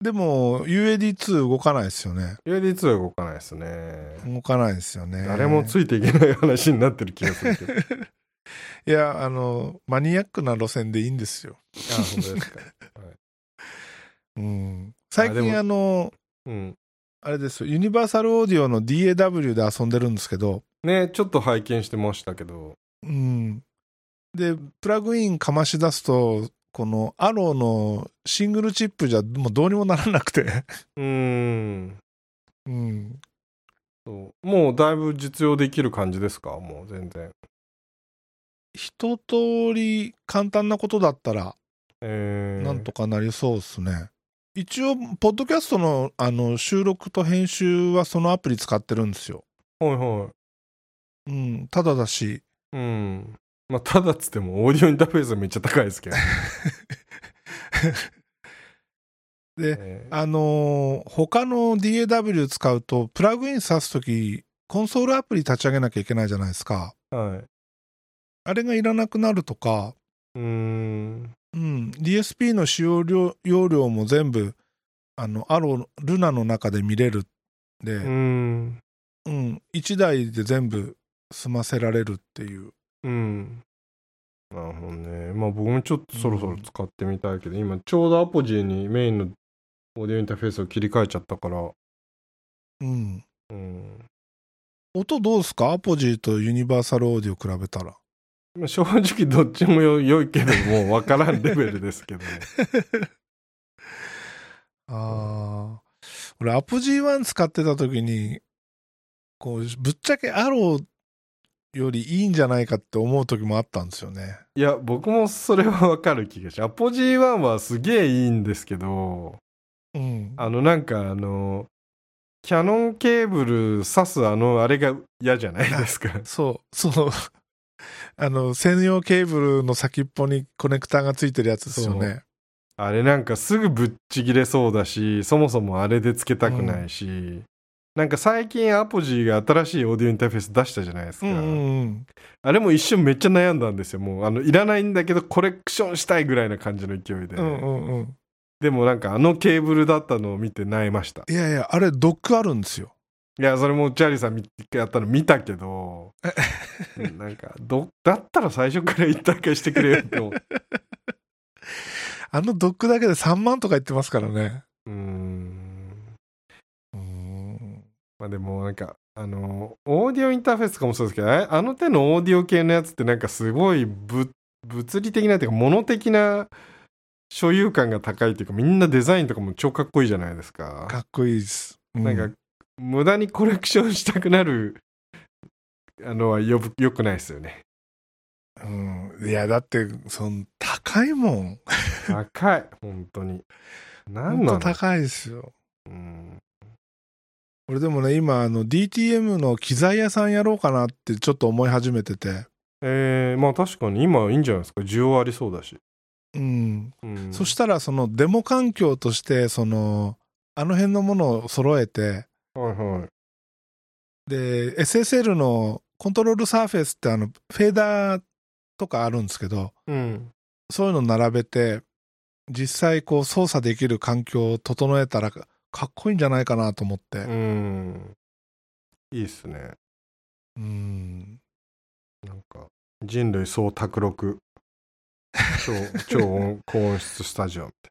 でも UAD2 動かないですよね。UAD2 は動かないですね。動かないですよね。誰もついていけない話になってる気がするけど。(laughs) いや、あの、マニアックな路線でいいんですよ。あ、本当ですか。(laughs) うん。最近あの、うん。あれですよ、ユニバーサルオーディオの DAW で遊んでるんですけど、ね、ちょっと拝見してましたけど。うん。で、プラグインかまし出すと、このアローのシングルチップじゃもうどうにもならなくて。うーん。うん。そうもうだいぶ実用できる感じですか？もう全然。一通り簡単なことだったら、えー、なんとかなりそうですね。一応、ポッドキャストのあの収録と編集はそのアプリ使ってるんですよ。はいはうん、ただだし、い。うん。まあ、ただっつっても、オーディオインターフェースはめっちゃ高いですけど。(laughs) で、えーあのー他の DAW 使うと、プラグイン挿すとき、コンソールアプリ立ち上げなきゃいけないじゃないですか。はい。あれがいらなくなるとか、うーん。うん、DSP の使用量容量も全部、あの、アロ、ルナの中で見れるで、うーん。うん、1台で全部済ませられるっていう。うん。なるほどね。まあ僕もちょっとそろそろ使ってみたいけど、今ちょうどアポジーにメインのオーディオインターフェースを切り替えちゃったから、うん。うん。音どうですか？アポジーとユニバーサルオーディオ比べたら。まあ正直どっちもよ良いけど、もう分からんレベルですけどね。(laughs) ああ。俺、アポジー1使ってた時に、こう、ぶっちゃけアローよりいいんじゃないかって思う時もあったんですよね。いや、僕もそれは分かる気がし。アポジー1はすげえいいんですけど、うん。あのなんかあの、キャノンケーブル挿すあのあれが嫌じゃないですか？(laughs) そう、そう。(laughs) あの、専用ケーブルの先っぽにコネクターがついてるやつですよね。あれなんかすぐぶっちぎれそうだし、そもそもあれでつけたくないし、なんか最近アポジーが新しいオーディオインターフェース出したじゃないですか。うんうんうん。あれも一瞬めっちゃ悩んだんですよ。もうあのいらないんだけどコレクションしたいぐらいな感じの勢いで。うんうんうん。でもなんかあのケーブルだったのを見て悩みました。いやいや、あれドックあるんですよ。いや、それもチャーリーさん一回やったの見たけど、なんか、ど、だったら最初から一体化してくれよって思う。(laughs) あのドックだけで3万とか言ってますからね。まあでもなんか、あの、オーディオインターフェースとかもそうですけど、ああの手のオーディオ系のやつってなんかすごいぶ物理的なっていうか、物的な所有感が高いっていうか、みんなデザインとかも超かっこいいじゃないですか。かっこいいです。うなんか、無駄にコレクションしたくなる、あのはよぶよくないですよね。うん。いや、だって、その、高いもん。高い、本当に。なんの？と高いですよ。うん。俺でもね、今、あの、DTM の機材屋さんやろうかなってちょっと思い始めてて。えー、まあ確かに今いいんじゃないですか。需要ありそうだし。うん。うん、そしたら、その、デモ環境として、その、あの辺のものを揃えて、はいはい。で、SSL のコントロールサーフェスってあの、フェーダーとかあるんですけど、うん。そういうの並べて、実際こう操作できる環境を整えたらかっこいいんじゃないかなと思って。うん。いいっすね。うん。なんか、人類総卓録。超、超音高音質スタジオみたい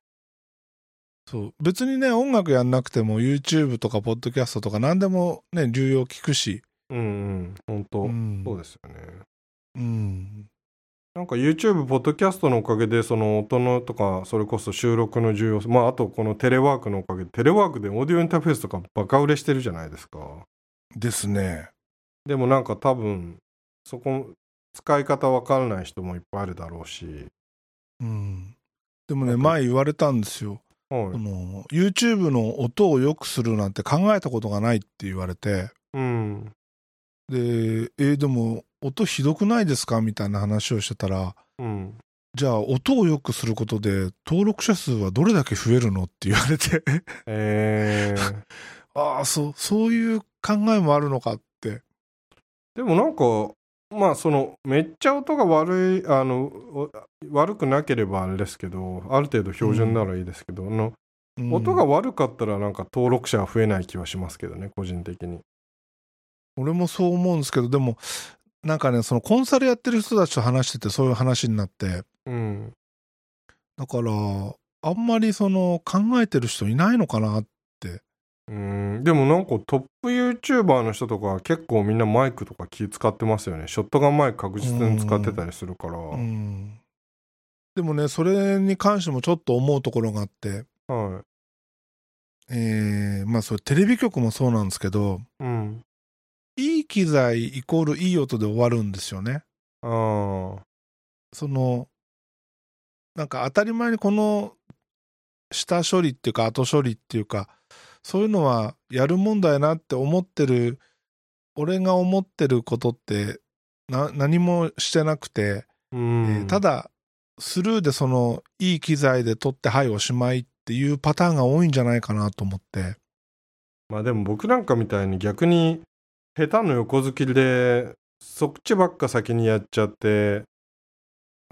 そう。別にね、音楽やんなくても YouTube とかポッドキャストとか何でもね、流用聞くし。な。うんうん。本当、うん。そうですよね。うん。なんか YouTube、ポッドキャストのおかげで、その音のとか、それこそ収録の重要性、まあ、あとこのテレワークのおかげで、テレワークでオーディオインターフェースとかバカ売れしてるじゃないですか。ですね。でもなんか多分、そこ、使い方わからない人もいっぱいあるだろうし。うん。でもね、前言われたんですよ。はいそ。の YouTube の音を良くするなんて考えたことがないって言われて、うん。で、えーでも音ひどくないですか？みたいな話をしてたら、うん。じゃあ音を良くすることで登録者数はどれだけ増えるの？って言われて、えー。(laughs) ああ、そう、そういう考えもあるのかって。でもなんか、まあその、めっちゃ音が悪い、あの、お悪くなければあれですけど、ある程度標準ならいいですけど、うん音が悪かったらなんか登録者は増えない気はしますけどね、個人的に。俺もそう思うんですけど、でも、なんかね、そのコンサルやってる人たちと話しててそういう話になって、うん。だから、あんまりその考えてる人いないのかなうん、でもなんかトップ YouTuber の人とか結構みんなマイクとか気使ってますよね。ショットガンマイク確実に使ってたりするから。うん。でもね、それに関してもちょっと思うところがあって、はえー、まあそれテレビ局もそうなんですけど、い。うん。いい機材イコールいい音で終わるんですよね。ああ。その、なんか当たり前にこの下処理っていうか後処理っていうか、そういうのはやるもんだよなって思ってる、俺が思ってることってな何もしてなくて、うん。えーただスルーでそのいい機材で撮ってはいおしまいっていうパターンが多いんじゃないかなと思ってまあでも僕なんかみたいに逆に下手の横好きでそっちばっか先にやっちゃって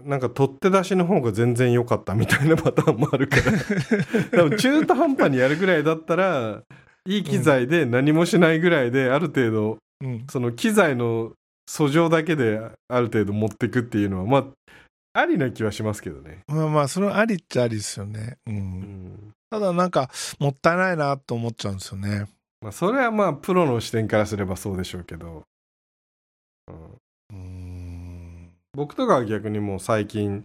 なんか取って出しの方が全然良かったみたいなパターンもあるから。(laughs) 多分中途半端にやるぐらいだったらいい機材で何もしないぐらいである程度うん。その機材の訴状だけである程度持ってくっていうのはまあありな気はしますけどね。まあまあそれはありっちゃありですよね、うん。うん。ただなんかもったいないなと思っちゃうんですよねまあ、それはまあプロの視点からすればそうでしょうけど、うん、うん僕とかは逆にもう最近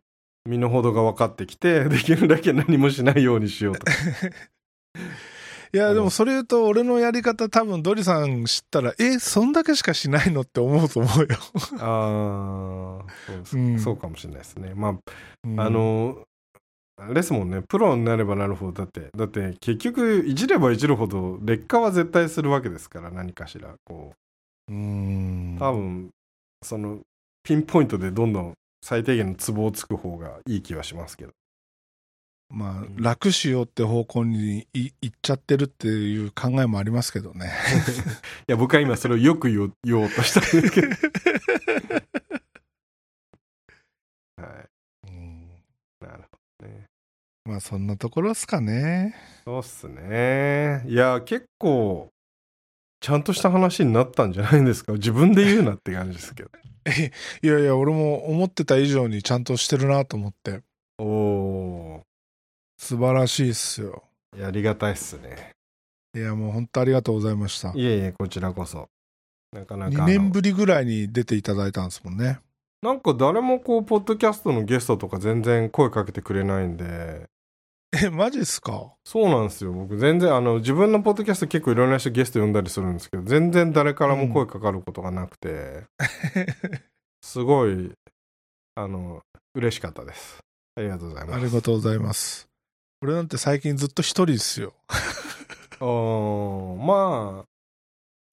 身の程が分かってきて (laughs) できるだけ何もしないようにしようとか。(laughs) いやでもそれ言うと俺のやり方多分ドリさん知ったらえそんだけしかしないのって思うと思うよ、ああそううん。そうかもしれないですね。まうん。ああのあれですもんね。プロになればなるほど。だってだって結局いじればいじるほど劣化は絶対するわけですから何かしらこう。ん。う多分そのピンポイントでどんどん最低限のツボをつく方がいい気はしますけど。まあ楽しようって方向にい行っちゃってるっていう考えもありますけどね。(laughs) いや僕は今それをよく言おう言おうとしたんですけど。(laughs) はい。うん。なるほどねまあそんなところっすかねそうっすねいや結構ちゃんとした話になったんじゃないんですか？自分で言うなって感じですけど。(laughs) いやいや、俺も思ってた以上にちゃんとしてるなと思って。おお素晴らしいっすよ。ー。いやありがたいっすね。いや、もう本当ありがとうございました。いえいえ、こちらこそ。なかなか2あの。年ぶりぐらいに出ていただいたんですもんね。なんか誰もこう、ポッドキャストのゲストとか全然声かけてくれないんで、え、マジっすか？そうなんですよ。僕全然、あの、自分のポッドキャスト結構いろんな人ゲスト呼んだりするんですけど、全然誰からも声かかることがなくて、(laughs) すごい、あの、嬉しかったです。ありがとうございます。ありがとうございます。俺なんて最近ずっと一人ですよ。(laughs) あーまあ、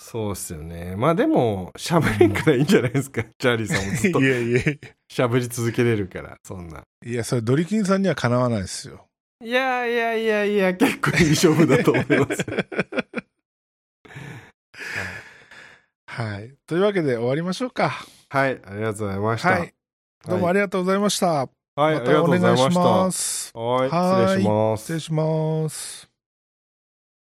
そうっすよね。まあでも、喋れんからいいんじゃないですか。チャーリーさんもずっといやいやい喋り続けれるから、そんな。や。いや、それドリキンさんにはかなわないですよ。いやいやいやいや、結構いい勝負だと思います。(laughs) はい。というわけで終わりましょうか。はい、ありがとうございました。はい。どうもありがとうございました。はい、あまたおりがとうござい願いしました。ます。はい、はい失礼します失。礼します。